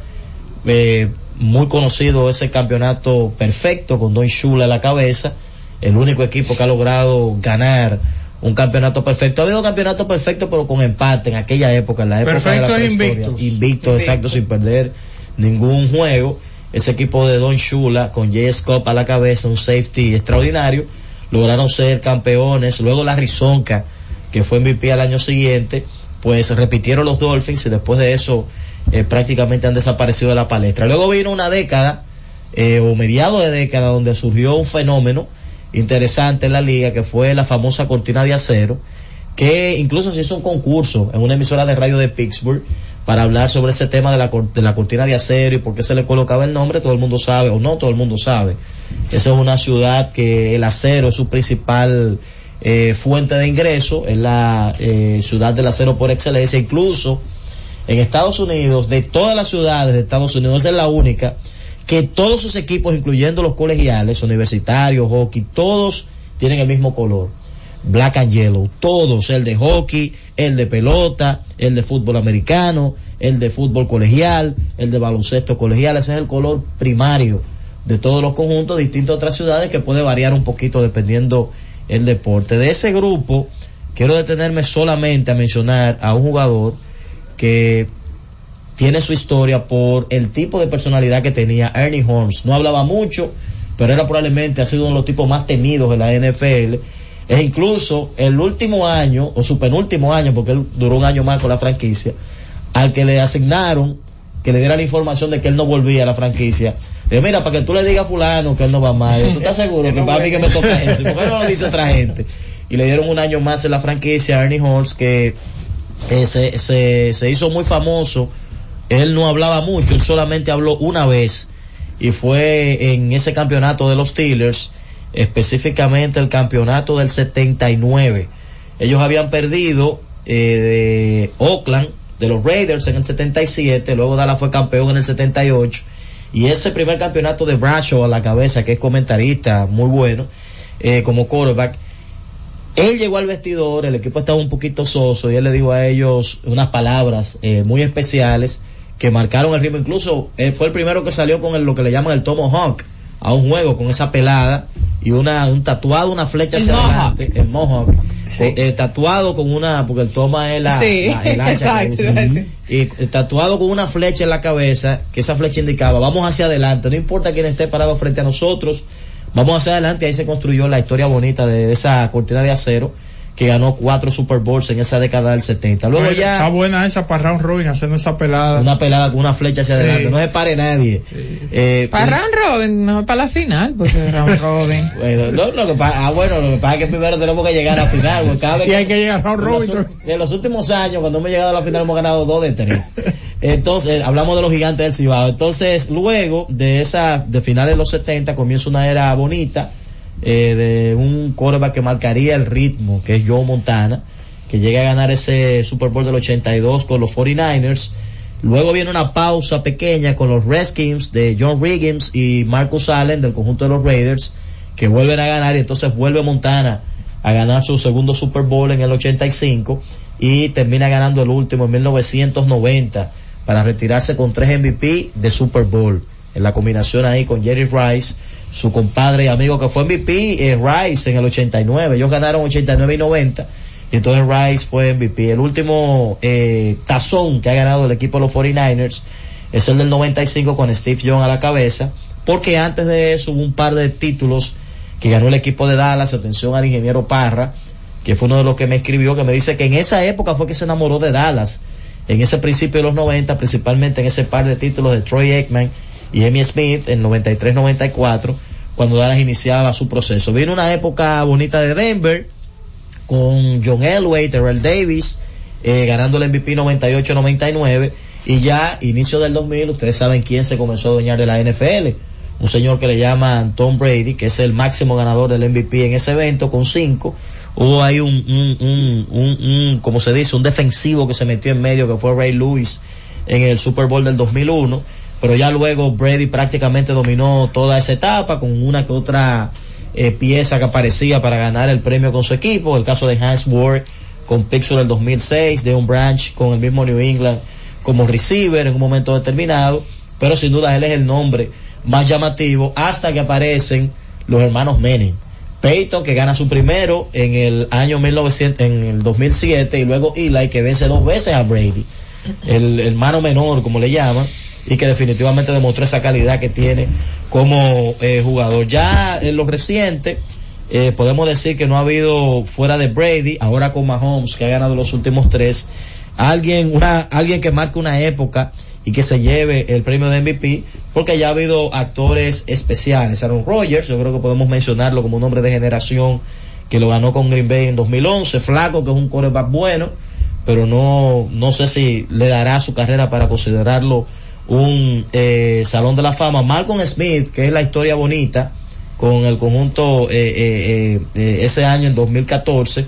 eh, muy conocido ese campeonato perfecto con Don Shula a la cabeza, el único equipo que ha logrado ganar un campeonato perfecto. Ha habido campeonato perfecto pero con empate en aquella época, en la época Perfecto de la. Invicto, Invictus. exacto, sin perder ningún juego. Ese equipo de Don Shula con Jay Scott a la cabeza, un safety extraordinario, lograron ser campeones. Luego la Rizonca, que fue MVP al año siguiente, pues repitieron los Dolphins y después de eso eh, prácticamente han desaparecido de la palestra. Luego vino una década eh, o mediados de década donde surgió un fenómeno interesante en la liga que fue la famosa cortina de acero que incluso se hizo un concurso en una emisora de radio de Pittsburgh para hablar sobre ese tema de la, de la cortina de acero y por qué se le colocaba el nombre, todo el mundo sabe, o no todo el mundo sabe. Esa es una ciudad que el acero es su principal eh, fuente de ingreso, es la eh, ciudad del acero por excelencia, incluso en Estados Unidos, de todas las ciudades de Estados Unidos, es la única que todos sus equipos, incluyendo los colegiales, universitarios, hockey, todos tienen el mismo color. Black and Yellow, todos, el de hockey, el de pelota, el de fútbol americano, el de fútbol colegial, el de baloncesto colegial, ese es el color primario de todos los conjuntos, distintos a otras ciudades que puede variar un poquito dependiendo el deporte. De ese grupo, quiero detenerme solamente a mencionar a un jugador que tiene su historia por el tipo de personalidad que tenía Ernie Holmes. No hablaba mucho, pero era probablemente ha sido uno de los tipos más temidos de la NFL. Es incluso el último año, o su penúltimo año, porque él duró un año más con la franquicia, al que le asignaron que le diera la información de que él no volvía a la franquicia. Digo, mira, para que tú le digas a fulano que él no va más. Yo, ¿Tú estás seguro que para mí que me toca eso? ¿Por qué no lo dice otra gente? Y le dieron un año más en la franquicia a Ernie Holmes, que eh, se, se, se hizo muy famoso. Él no hablaba mucho, él solamente habló una vez. Y fue en ese campeonato de los Steelers, específicamente el campeonato del 79. Ellos habían perdido eh, de Oakland, de los Raiders en el 77, luego Dallas fue campeón en el 78. Y ese primer campeonato de Bradshaw a la cabeza, que es comentarista muy bueno, eh, como quarterback, él llegó al vestidor, el equipo estaba un poquito soso y él le dijo a ellos unas palabras eh, muy especiales que marcaron el ritmo. Incluso él fue el primero que salió con el- lo que le llaman el Tomahawk a un juego con esa pelada y una un tatuado, una flecha El hacia mohawk. adelante, el Mohawk, eh, eh, tatuado con una, porque el toma es la, Sí, la- el exacto, y eh, tatuado con una flecha en la cabeza, que esa flecha indicaba, vamos hacia adelante, no importa quién esté parado frente a nosotros, vamos hacia adelante, ahí se construyó la historia bonita de, de esa cortina de acero que ganó cuatro Super Bowls en esa década del 70. Luego Oye, ya Está buena esa para round robin haciendo esa pelada. una pelada con una flecha hacia adelante, Sí. no se pare nadie. Eh, Para round robin, mejor para la final, porque round robin. Bueno, no, lo que pasa, ah, bueno, lo que pasa es que primero tenemos que llegar a la final, porque cada vez Y hay que llegar a round en robin los, en los últimos años, cuando hemos llegado a la final, hemos ganado dos de tres. Entonces, hablamos de los gigantes del Cibao. Entonces, luego de esa, de finales de los 70, comienza una era bonita, eh, de un quarterback que marcaría el ritmo, que es Joe Montana, que llega a ganar ese Super Bowl del 82 con los 49ers. Luego viene una pausa pequeña con los Redskins de John Riggins y Marcus Allen del conjunto de los Raiders, que vuelven a ganar y entonces vuelve Montana a ganar su segundo Super Bowl en el 85 y termina ganando el último en 1990 para retirarse con tres MVP de Super Bowl en la combinación ahí con Jerry Rice, su compadre y amigo que fue MVP, eh, Rice en el 89, ellos ganaron 89 y 90 y entonces Rice fue MVP. El último eh, tazón que ha ganado el equipo de los 49ers es el del 95 con Steve Young a la cabeza, porque antes de eso hubo un par de títulos que ganó el equipo de Dallas, atención al ingeniero Parra, que fue uno de los que me escribió, que me dice que en esa época fue que se enamoró de Dallas, en ese principio de los 90, principalmente en ese par de títulos de Troy Aikman y Emmy Smith en 93-94, cuando Dallas iniciaba su proceso. Vino una época bonita de Denver, con John Elway, Terrell Davis, eh, ganando el MVP 98-99, y ya, inicio del 2000, ustedes saben quién se comenzó a adueñar de la NFL, un señor que le llaman Tom Brady, que es el máximo ganador del MVP en ese evento, con cinco. Hubo ahí un, un, un, un, como se dice, un defensivo que se metió en medio, que fue Ray Lewis, en el Super Bowl del 2001, pero ya luego Brady prácticamente dominó toda esa etapa con una que otra eh, pieza que aparecía para ganar el premio con su equipo, el caso de Hans Ward con Pixel del 2006, de un branch con el mismo New England como receiver en un momento determinado, pero sin duda él es el nombre más llamativo hasta que aparecen los hermanos Manning. Peyton que gana su primero en el año 1900, en el 2007 y luego Eli que vence dos veces a Brady, el hermano menor como le llaman y que definitivamente demostró esa calidad que tiene como eh, jugador. Ya en lo reciente eh, podemos decir que no ha habido fuera de Brady, ahora con Mahomes que ha ganado los últimos tres, alguien, una, alguien que marca una época y que se lleve el premio de MVP, porque ya ha habido actores especiales. Aaron Rodgers, yo creo que podemos mencionarlo como un hombre de generación que lo ganó con Green Bay en 2011. Flaco, que es un quarterback bueno, pero no, no sé si le dará su carrera para considerarlo un eh, Salón de la Fama. Malcolm Smith, que es la historia bonita, con el conjunto eh, eh, eh, ese año en 2014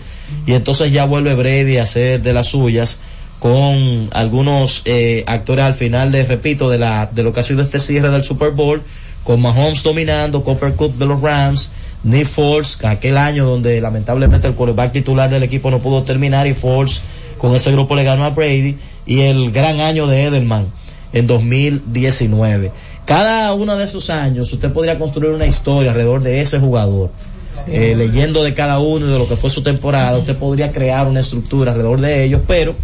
y entonces ya vuelve Brady a hacer de las suyas con algunos eh, actores al final de repito de la de lo que ha sido este cierre del Super Bowl con Mahomes dominando Copper Cup de los Rams Nick que aquel año donde lamentablemente el quarterback titular del equipo no pudo terminar y Foles con ese grupo le ganó a Brady y el gran año de Edelman en 2019 cada uno de esos años usted podría construir una historia alrededor de ese jugador. Eh, leyendo de cada uno y de lo que fue su temporada, usted podría crear una estructura alrededor de ellos, pero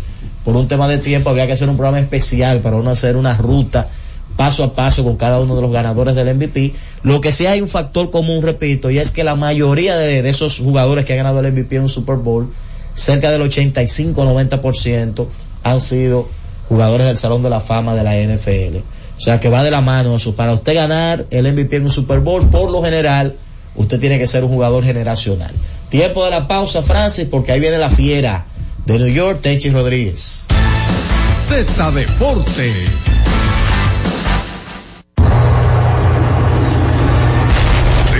por un tema de tiempo habría que hacer un programa especial para uno hacer una ruta paso a paso con cada uno de los ganadores del MVP. Lo que sí hay un factor común, repito, y es que la mayoría de, de esos jugadores que han ganado el MVP en un Super Bowl, cerca del 85-90% han sido jugadores del Salón de la Fama de la NFL. O sea que va de la mano eso. Para usted ganar el MVP en un Super Bowl, por lo general, usted tiene que ser un jugador generacional. Tiempo de la pausa, Francis, porque ahí viene la fiera de New York, Tenchi Rodríguez. Z Deportes.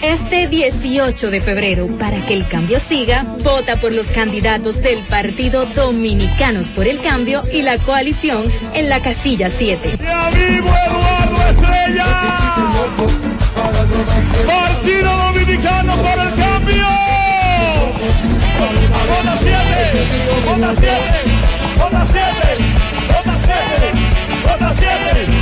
Este 18 de febrero, para que el cambio siga, vota por los candidatos del Partido Dominicanos por el Cambio y la coalición en la casilla 7. Partido Dominicano por el cambio. Vota 7, vota 7, vota 7, vota 7, vota 7, vota 7.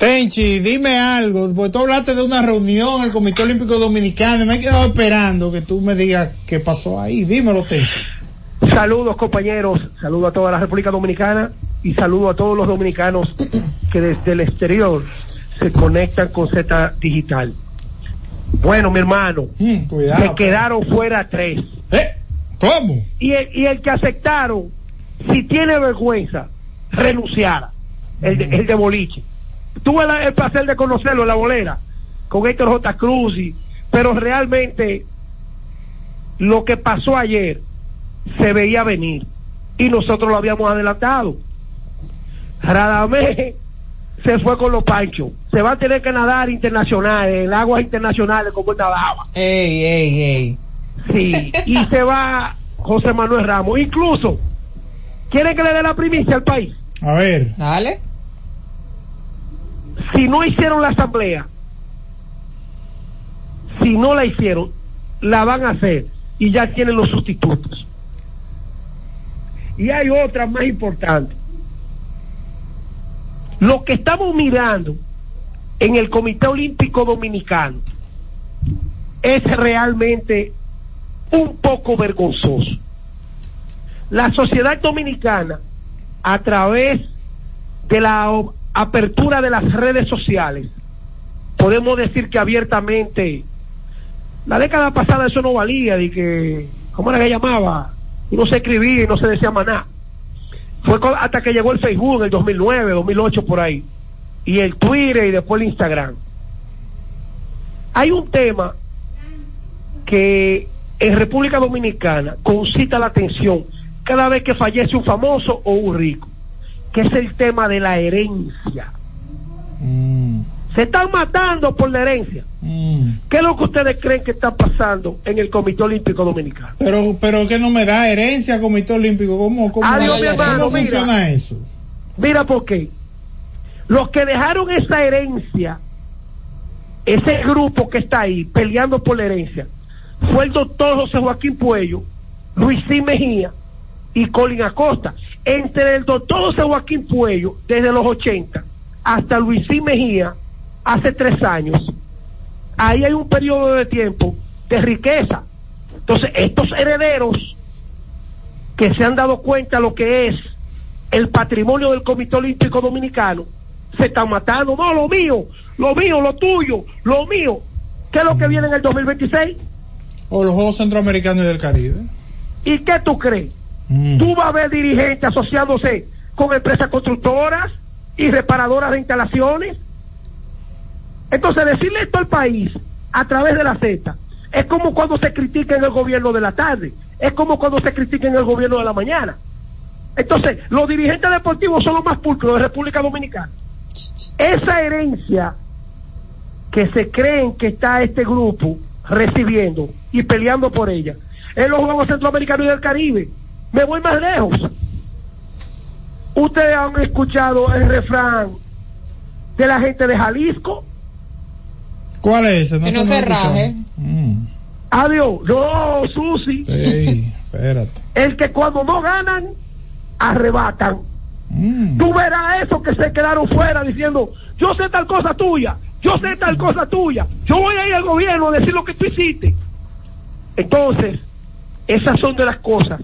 Tenchi, dime algo, porque tú hablaste de una reunión el Comité Olímpico Dominicano me he quedado esperando que tú me digas qué pasó ahí. Dímelo, Tenchi. Saludos compañeros, saludo a toda la República Dominicana y saludo a todos los dominicanos que desde el exterior se conectan con Z Digital. Bueno, mi hermano, cuidado, se quedaron fuera tres. ¿Eh? ¿Cómo? Y el, y el que aceptaron, si tiene vergüenza, renunciara, el de, el de boliche. Tuve la- el placer de conocerlo en la bolera, con Héctor J. Cruz, y- pero realmente lo que pasó ayer se veía venir y nosotros lo habíamos adelantado. Radamés se fue con los panchos. Se va a tener que nadar internacional, en aguas internacionales como él nadaba. Ey, ey, ey. Sí, y se va José Manuel Ramos. Incluso, ¿quieren que le dé la primicia al país? A ver. Dale. Si no hicieron la asamblea, si no la hicieron, la van a hacer y ya tienen los sustitutos. y hay otras más importantes. Lo que estamos mirando en el Comité Olímpico Dominicano es realmente un poco vergonzoso. La sociedad dominicana, a través de la apertura de las redes sociales, podemos decir que abiertamente, la década pasada eso no valía, de que, ¿cómo era que llamaba? Uno se escribía y no se decía nada. Fue hasta que llegó el Facebook en el 2009, 2008 por ahí, y el Twitter y después el Instagram. Hay un tema que en República Dominicana concita la atención cada vez que fallece un famoso o un rico, que es el tema de la herencia. Se están matando por la herencia. ¿Qué es lo que ustedes creen que está pasando en el Comité Olímpico Dominicano? Pero, pero que no me da herencia Comité Olímpico. ¿Cómo, cómo, Adiós, cómo hermano, funciona mira. eso? Mira por qué. Los que dejaron esa herencia, ese grupo que está ahí peleando por la herencia, fue el doctor José Joaquín Puello, Luisín Mejía y Colin Acosta. Entre el doctor José Joaquín Puello, desde los 80, hasta Luisín Mejía, hace tres años, ahí hay un periodo de tiempo de riqueza. Entonces, estos herederos que se han dado cuenta lo que es el patrimonio del Comité Olímpico Dominicano, se están matando. No, lo mío, lo mío, lo tuyo, lo mío. ¿Qué es lo que viene en el 2026? O los Juegos Centroamericanos y del Caribe. ¿Y qué tú crees? Tú vas a ver dirigentes asociándose con empresas constructoras y reparadoras de instalaciones. Entonces, decirle esto al país a través de la Z es como cuando se critica en el gobierno de la tarde, es como cuando se critica en el gobierno de la mañana. Entonces, los dirigentes deportivos son los más pulcros de República Dominicana. Esa herencia que se creen que está este grupo recibiendo y peleando por ella en los Juegos Centroamericanos y del Caribe. Me voy más lejos. Ustedes han escuchado el refrán de la gente de Jalisco. ¿Cuál es ese? Que no se raje. Adiós. No, Susi. Sí, espérate. El que cuando no ganan, arrebatan. Tú verás eso que se quedaron fuera diciendo, yo sé tal cosa tuya, yo sé tal cosa tuya, yo voy a ir al gobierno a decir lo que tú hiciste. Entonces, esas son de las cosas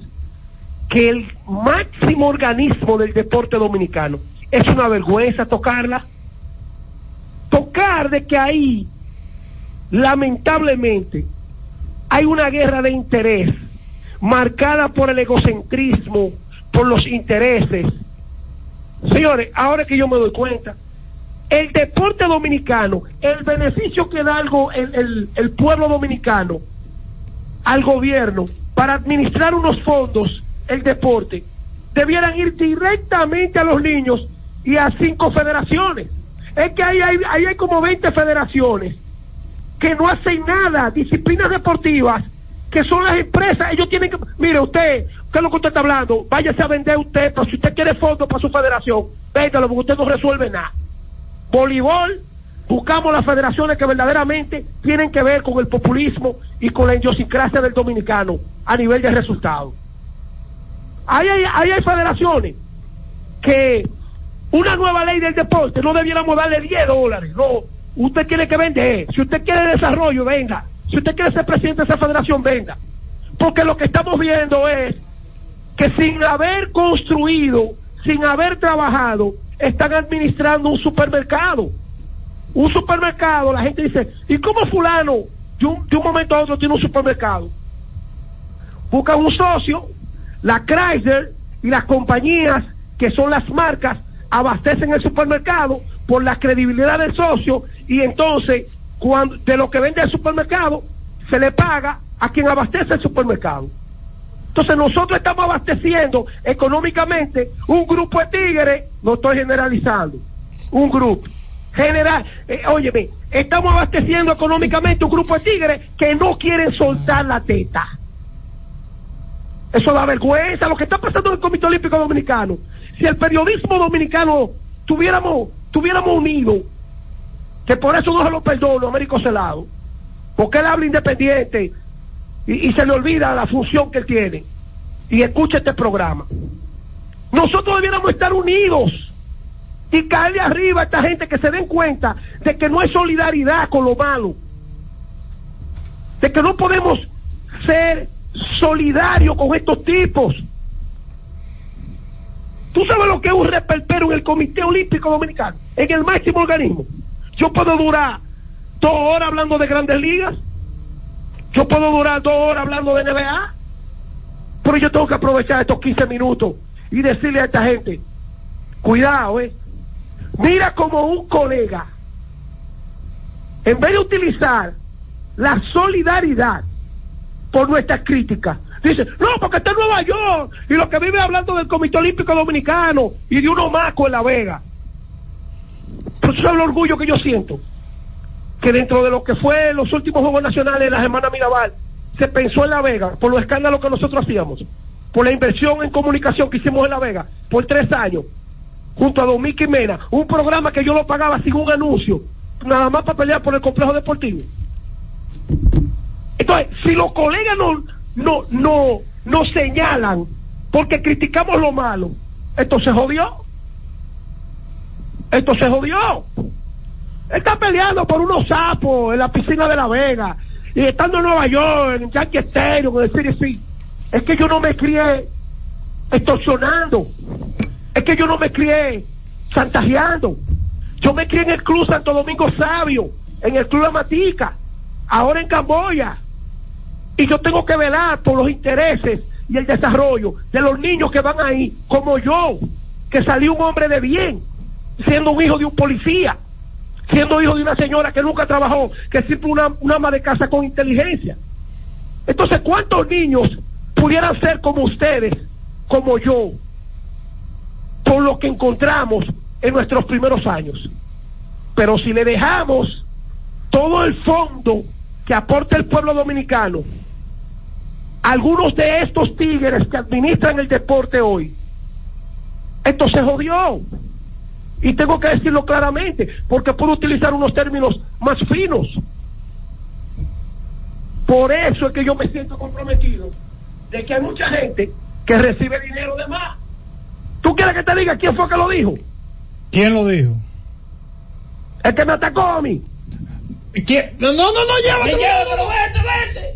que el máximo organismo del deporte dominicano es una vergüenza tocarla. Tocar de que ahí, lamentablemente, hay una guerra de interés marcada por el egocentrismo, por los intereses. Señores, ahora que yo me doy cuenta, el deporte dominicano, el beneficio que da algo el, el- el pueblo dominicano al gobierno para administrar unos fondos, el deporte, debieran ir directamente a los niños y a cinco federaciones. Es que ahí hay, como 20 federaciones que no hacen nada, disciplinas deportivas, que son las empresas, ellos tienen que, mire usted, ¿qué es lo que usted está hablando? Váyase a vender usted, pero si usted quiere fondos para su federación, véndalo porque usted no resuelve nada. Voleibol, buscamos las federaciones que verdaderamente tienen que ver con el populismo y con la idiosincrasia del dominicano a nivel de resultados. Ahí hay, ahí hay federaciones que una nueva ley del deporte no debiéramos darle 10 dólares, no. Usted tiene que vender. Si usted quiere desarrollo, venga. Si usted quiere ser presidente de esa federación, venga. Porque lo que estamos viendo es que sin haber construido, sin haber trabajado, están administrando un supermercado. Un supermercado, la gente dice, ¿y cómo fulano de un, de un momento a otro tiene un supermercado? Buscan un socio, la Chrysler y las compañías que son las marcas abastecen el supermercado por la credibilidad del socio y entonces cuando de lo que vende el supermercado se le paga a quien abastece el supermercado. Entonces nosotros estamos abasteciendo económicamente un grupo de tigres, no estoy generalizando, un grupo. General, eh, óyeme, estamos abasteciendo económicamente un grupo de tigres que no quieren soltar la teta. Eso da vergüenza lo que está pasando en el Comité Olímpico Dominicano. Si el periodismo dominicano tuviéramos, tuviéramos unido, que por eso no se lo perdono, Américo Celado, porque él habla independiente y, y se le olvida la función que él tiene. Y escucha este programa. Nosotros debiéramos estar unidos y caerle arriba a esta gente que se den cuenta de que no hay solidaridad con lo malo, de que no podemos ser solidarios con estos tipos. ¿Tú sabes lo que es un reperpero en el Comité Olímpico Dominicano? En el máximo organismo. Yo puedo durar dos horas hablando de grandes ligas. Yo puedo durar dos horas hablando de NBA. Pero yo tengo que aprovechar estos 15 minutos y decirle a esta gente, cuidado, eh. Mira como un colega, en vez de utilizar la solidaridad por nuestras críticas, dice, no, porque está en Nueva York y lo que vive hablando del Comité Olímpico Dominicano y de uno maco en La Vega. Pero eso es el orgullo que yo siento, que dentro de lo que fue los últimos Juegos Nacionales de la semana Mirabal, se pensó en La Vega por los escándalos que nosotros hacíamos, por la inversión en comunicación que hicimos en La Vega por tres años, junto a Domingo Mena, un programa que yo lo pagaba sin un anuncio, nada más para pelear por el complejo deportivo. Entonces, si los colegas no, no, no, no señalan porque criticamos lo malo, esto se jodió. Esto se jodió. Está peleando por unos sapos en la piscina de La Vega y estando en Nueva York, en Yankee Stadium, CDC. Es que yo no me crié extorsionando. Es que yo no me crié chantajeando. Yo me crié en el Club Santo Domingo Sabio, en el Club La Matica, ahora en Camboya. Y yo tengo que velar por los intereses y el desarrollo de los niños que van ahí, como yo, que salí un hombre de bien, siendo un hijo de un policía, siendo hijo de una señora que nunca trabajó, que siempre una, una ama de casa con inteligencia. Entonces, ¿cuántos niños pudieran ser como ustedes, como yo, por lo que encontramos en nuestros primeros años? Pero si le dejamos todo el fondo que aporta el pueblo dominicano, algunos de estos tigres que administran el deporte hoy, esto se jodió. Y tengo que decirlo claramente, porque puedo utilizar unos términos más finos. Por eso es que yo me siento comprometido de que hay mucha gente que recibe dinero de más. ¿Tú quieres que te diga quién fue que lo dijo? ¿Quién lo dijo? El que me atacó a mí. ¿Quién? No, no, no, llévatelo. Llévatelo, vete, vete.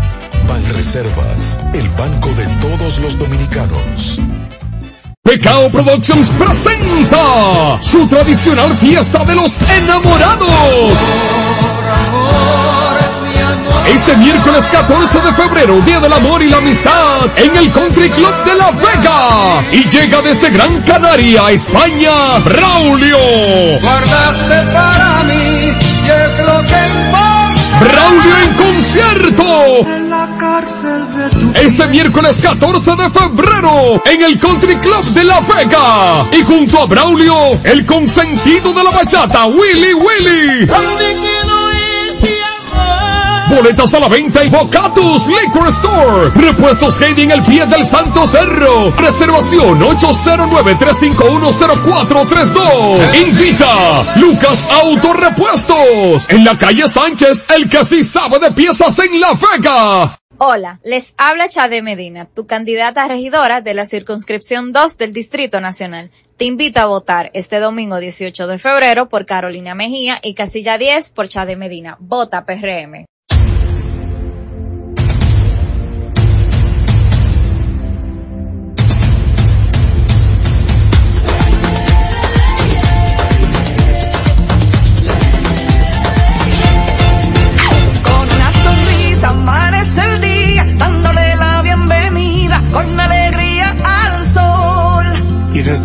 Banreservas, el banco de todos los dominicanos. Pecao Productions presenta su tradicional fiesta de los enamorados. Este miércoles 14 de febrero, Día del Amor y la Amistad, en el Country Club de La Vega. Y llega desde Gran Canaria, España, Braulio. Guardaste para mí y es lo que importa. Braulio en concierto. En Este miércoles 14 de febrero en el Country Club de La Vega. Y junto a Braulio, el consentido de la bachata, Willy Willy. Boletas a la venta y Bocatus Liquor Store. Repuestos Heidi en el pie del Santo Cerro. Reservación 809-351-0432. Invita Lucas Auto Repuestos. En la calle Sánchez, el que sí sabe de piezas en La Vega. Hola, les habla Chade Medina, tu candidata a regidora de la circunscripción 2 del Distrito Nacional. Te invito a votar este domingo 18 de febrero por Carolina Mejía y casilla 10 por Chade Medina. Vota PRM.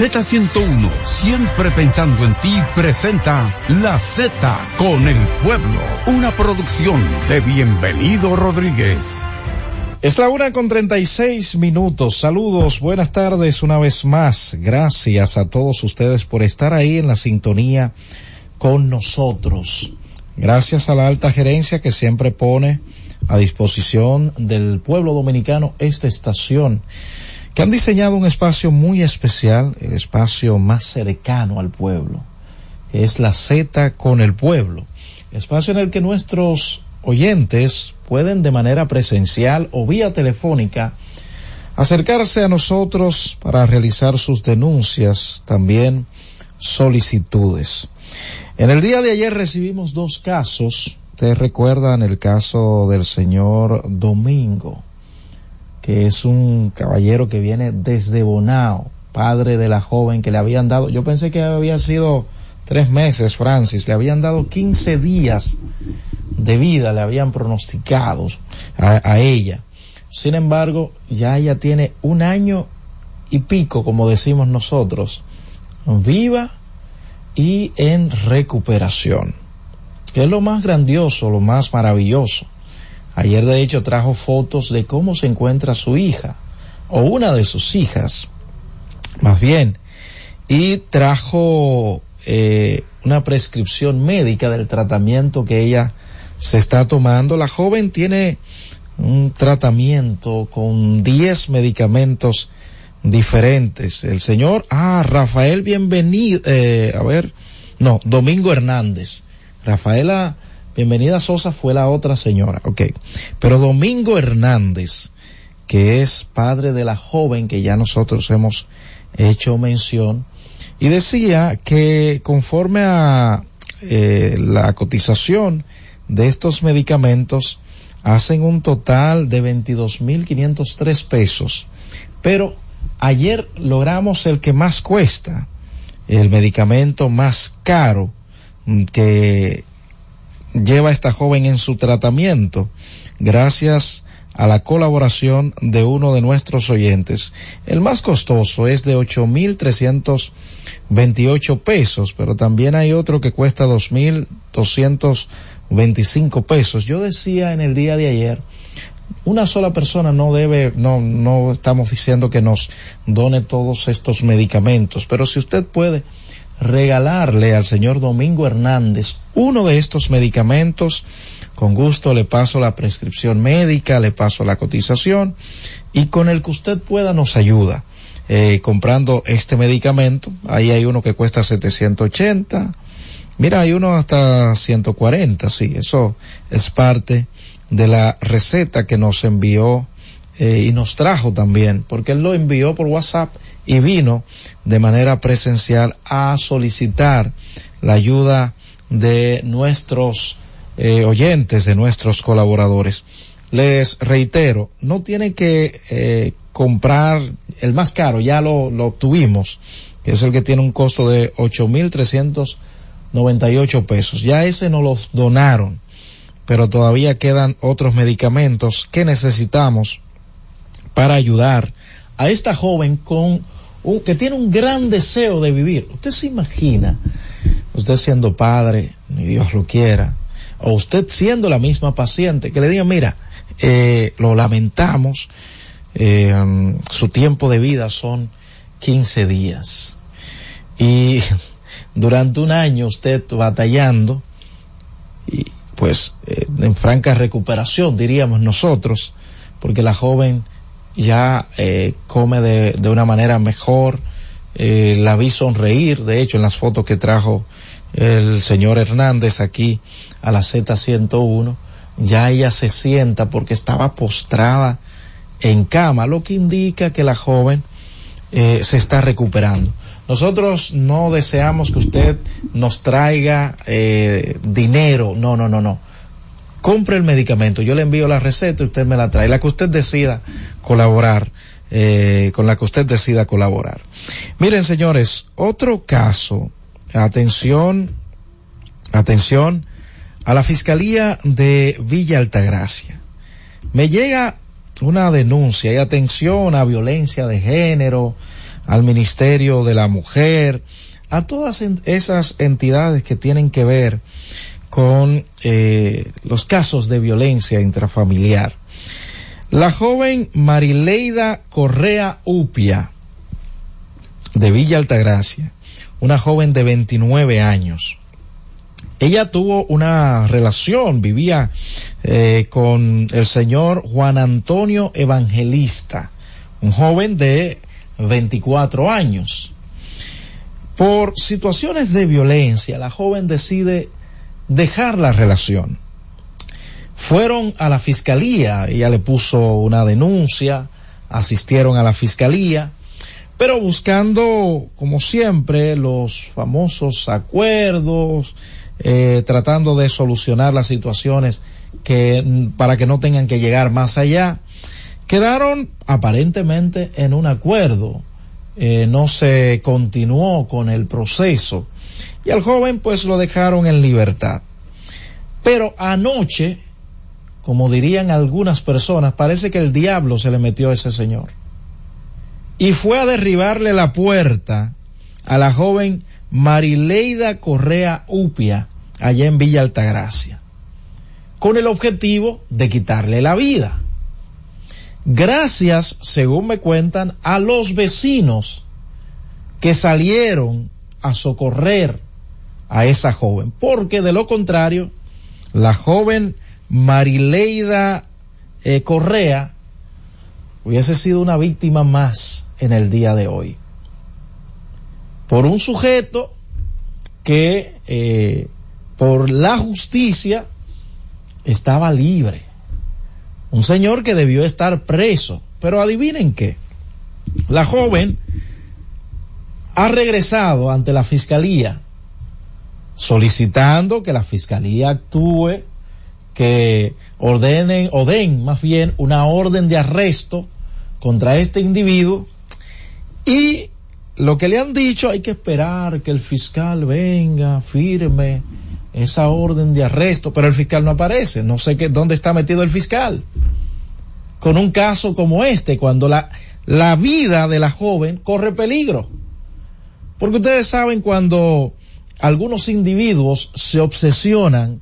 Z101, siempre pensando en ti, presenta La Z con el pueblo, una producción de Bienvenido Rodríguez. Es la una con 36 minutos. Saludos, buenas tardes una vez más. Gracias a todos ustedes por estar ahí en la sintonía con nosotros. Gracias a la alta gerencia que siempre pone a disposición del pueblo dominicano esta estación, han diseñado un espacio muy especial, el espacio más cercano al pueblo, que es la Z con el pueblo, espacio en el que nuestros oyentes pueden de manera presencial o vía telefónica acercarse a nosotros para realizar sus denuncias, también solicitudes. En el día de ayer recibimos dos casos. Ustedes recuerdan el caso del señor Domingo, que es un caballero que viene desde Bonao, padre de la joven que le habían dado, yo pensé que había sido tres meses, Francis, le habían dado 15 días de vida, le habían pronosticado a, a ella. Sin embargo, ya ella tiene un año y pico, como decimos nosotros, viva y en recuperación. Que es lo más grandioso, lo más maravilloso. Ayer de hecho trajo fotos de cómo se encuentra su hija, o una de sus hijas, más bien, y trajo eh, una prescripción médica del tratamiento que ella se está tomando. La joven tiene un tratamiento con 10 medicamentos diferentes. El señor, ah, Rafael Bienvenido, eh, a ver, no, Domingo Hernández. Rafaela Bienvenida Sosa fue la otra señora, ok. Pero Domingo Hernández, que es padre de la joven que ya nosotros hemos hecho mención, y decía que conforme a eh, la cotización de estos medicamentos, hacen un total de 22.503 pesos. Pero ayer logramos el que más cuesta, el medicamento más caro mm, que lleva esta joven en su tratamiento, gracias a la colaboración de uno de nuestros oyentes. El más costoso es de 8.328 pesos, pero también hay otro que cuesta 2.225 pesos. Yo decía en el día de ayer, una sola persona no debe, no, no estamos diciendo que nos done todos estos medicamentos, pero si usted puede regalarle al señor Domingo Hernández uno de estos medicamentos, con gusto le paso la prescripción médica, le paso la cotización y con el que usted pueda nos ayuda. Eh, comprando este medicamento, ahí hay uno que cuesta 780, mira, hay uno hasta 140, sí, eso es parte de la receta que nos envió eh, y nos trajo también, porque él lo envió por WhatsApp y vino de manera presencial a solicitar la ayuda de nuestros eh, oyentes, de nuestros colaboradores. Les reitero, no tienen que eh, comprar el más caro, ya lo, lo obtuvimos, que es el que tiene un costo de 8.398 pesos. Ya ese nos los donaron, pero todavía quedan otros medicamentos que necesitamos para ayudar a esta joven con un, que tiene un gran deseo de vivir. Usted se imagina, usted siendo padre, ni Dios lo quiera, o usted siendo la misma paciente, que le diga, mira, eh, lo lamentamos, eh, su tiempo de vida son 15 días. Y durante un año usted batallando, y pues eh, en franca recuperación diríamos nosotros, porque la joven ya eh, come de, de, una manera mejor, eh, la vi sonreír, de hecho en las fotos que trajo el señor Hernández aquí a la Z101, ya ella se sienta porque estaba postrada en cama, lo que indica que la joven eh, se está recuperando. Nosotros no deseamos que usted nos traiga eh, dinero, no, no, no, no. Compre el medicamento, yo le envío la receta y usted me la trae, la que usted decida colaborar, eh, con la que usted decida colaborar. Miren, señores, otro caso, atención, atención, a la Fiscalía de Villa Altagracia. Me llega una denuncia y atención a violencia de género, al Ministerio de la Mujer, a todas esas entidades que tienen que ver con eh, los casos de violencia intrafamiliar. La joven Marileida Correa Upia, de Villa Altagracia, una joven de 29 años. Ella tuvo una relación, vivía eh, con el señor Juan Antonio Evangelista, un joven de 24 años. Por situaciones de violencia, la joven decide dejar la relación. Fueron a la fiscalía, ella le puso una denuncia, asistieron a la fiscalía, pero buscando, como siempre, los famosos acuerdos, eh, tratando de solucionar las situaciones que, para que no tengan que llegar más allá. Quedaron aparentemente en un acuerdo, eh, no se continuó con el proceso y al joven pues lo dejaron en libertad. Pero anoche, como dirían algunas personas, parece que el diablo se le metió a ese señor. Y fue a derribarle la puerta a la joven Marileida Correa Upia, allá en Villa Altagracia, con el objetivo de quitarle la vida. Gracias, según me cuentan, a los vecinos que salieron a socorrer a esa joven, porque de lo contrario, la joven Marileida eh, Correa hubiese sido una víctima más en el día de hoy. Por un sujeto que eh, por la justicia estaba libre. Un señor que debió estar preso. Pero adivinen qué. La joven ha regresado ante la fiscalía solicitando que la fiscalía actúe, que ordenen o den más bien una orden de arresto contra este individuo y lo que le han dicho hay que esperar que el fiscal venga, firme esa orden de arresto, pero el fiscal no aparece, no sé qué, dónde está metido el fiscal. Con un caso como este, cuando la, la vida de la joven corre peligro. Porque ustedes saben cuando algunos individuos se obsesionan,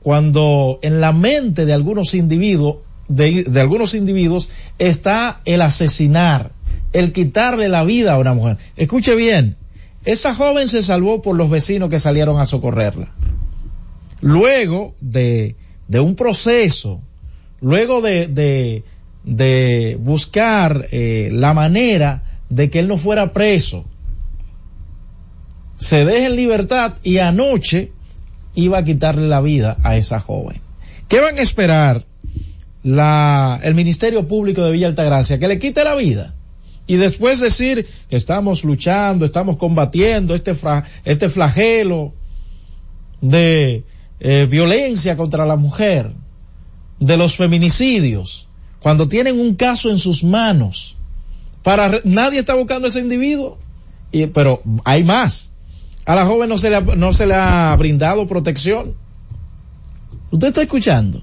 cuando en la mente de algunos individuos, de, algunos individuos está el asesinar, el quitarle la vida a una mujer. Escuche bien, esa joven se salvó por los vecinos que salieron a socorrerla. Luego de, de un proceso, luego de, de, de buscar eh, la manera de que él no fuera preso, se deja en libertad y anoche iba a quitarle la vida a esa joven. ¿Qué van a esperar la, el Ministerio Público de Villa Altagracia, que le quite la vida. Y después decir que estamos luchando, estamos combatiendo este, este flagelo de eh, violencia contra la mujer, de los feminicidios, cuando tienen un caso en sus manos. Para nadie está buscando a ese individuo, pero hay más. A la joven no se le ha, no se le ha brindado protección. ¿Usted está escuchando?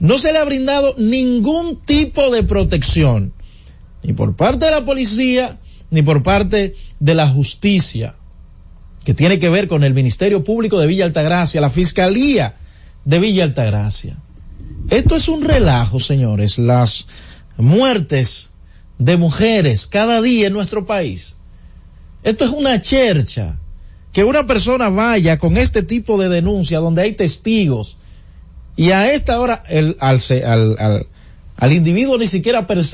No se le ha brindado ningún tipo de protección, ni por parte de la policía, ni por parte de la justicia, que tiene que ver con el Ministerio Público de Villa Altagracia, la Fiscalía de Villa Altagracia. Esto es un relajo, señores, las muertes de mujeres cada día en nuestro país. Esto es una chercha. Que una persona vaya con este tipo de denuncia donde hay testigos y a esta hora el, al, al, al, al individuo ni siquiera perce-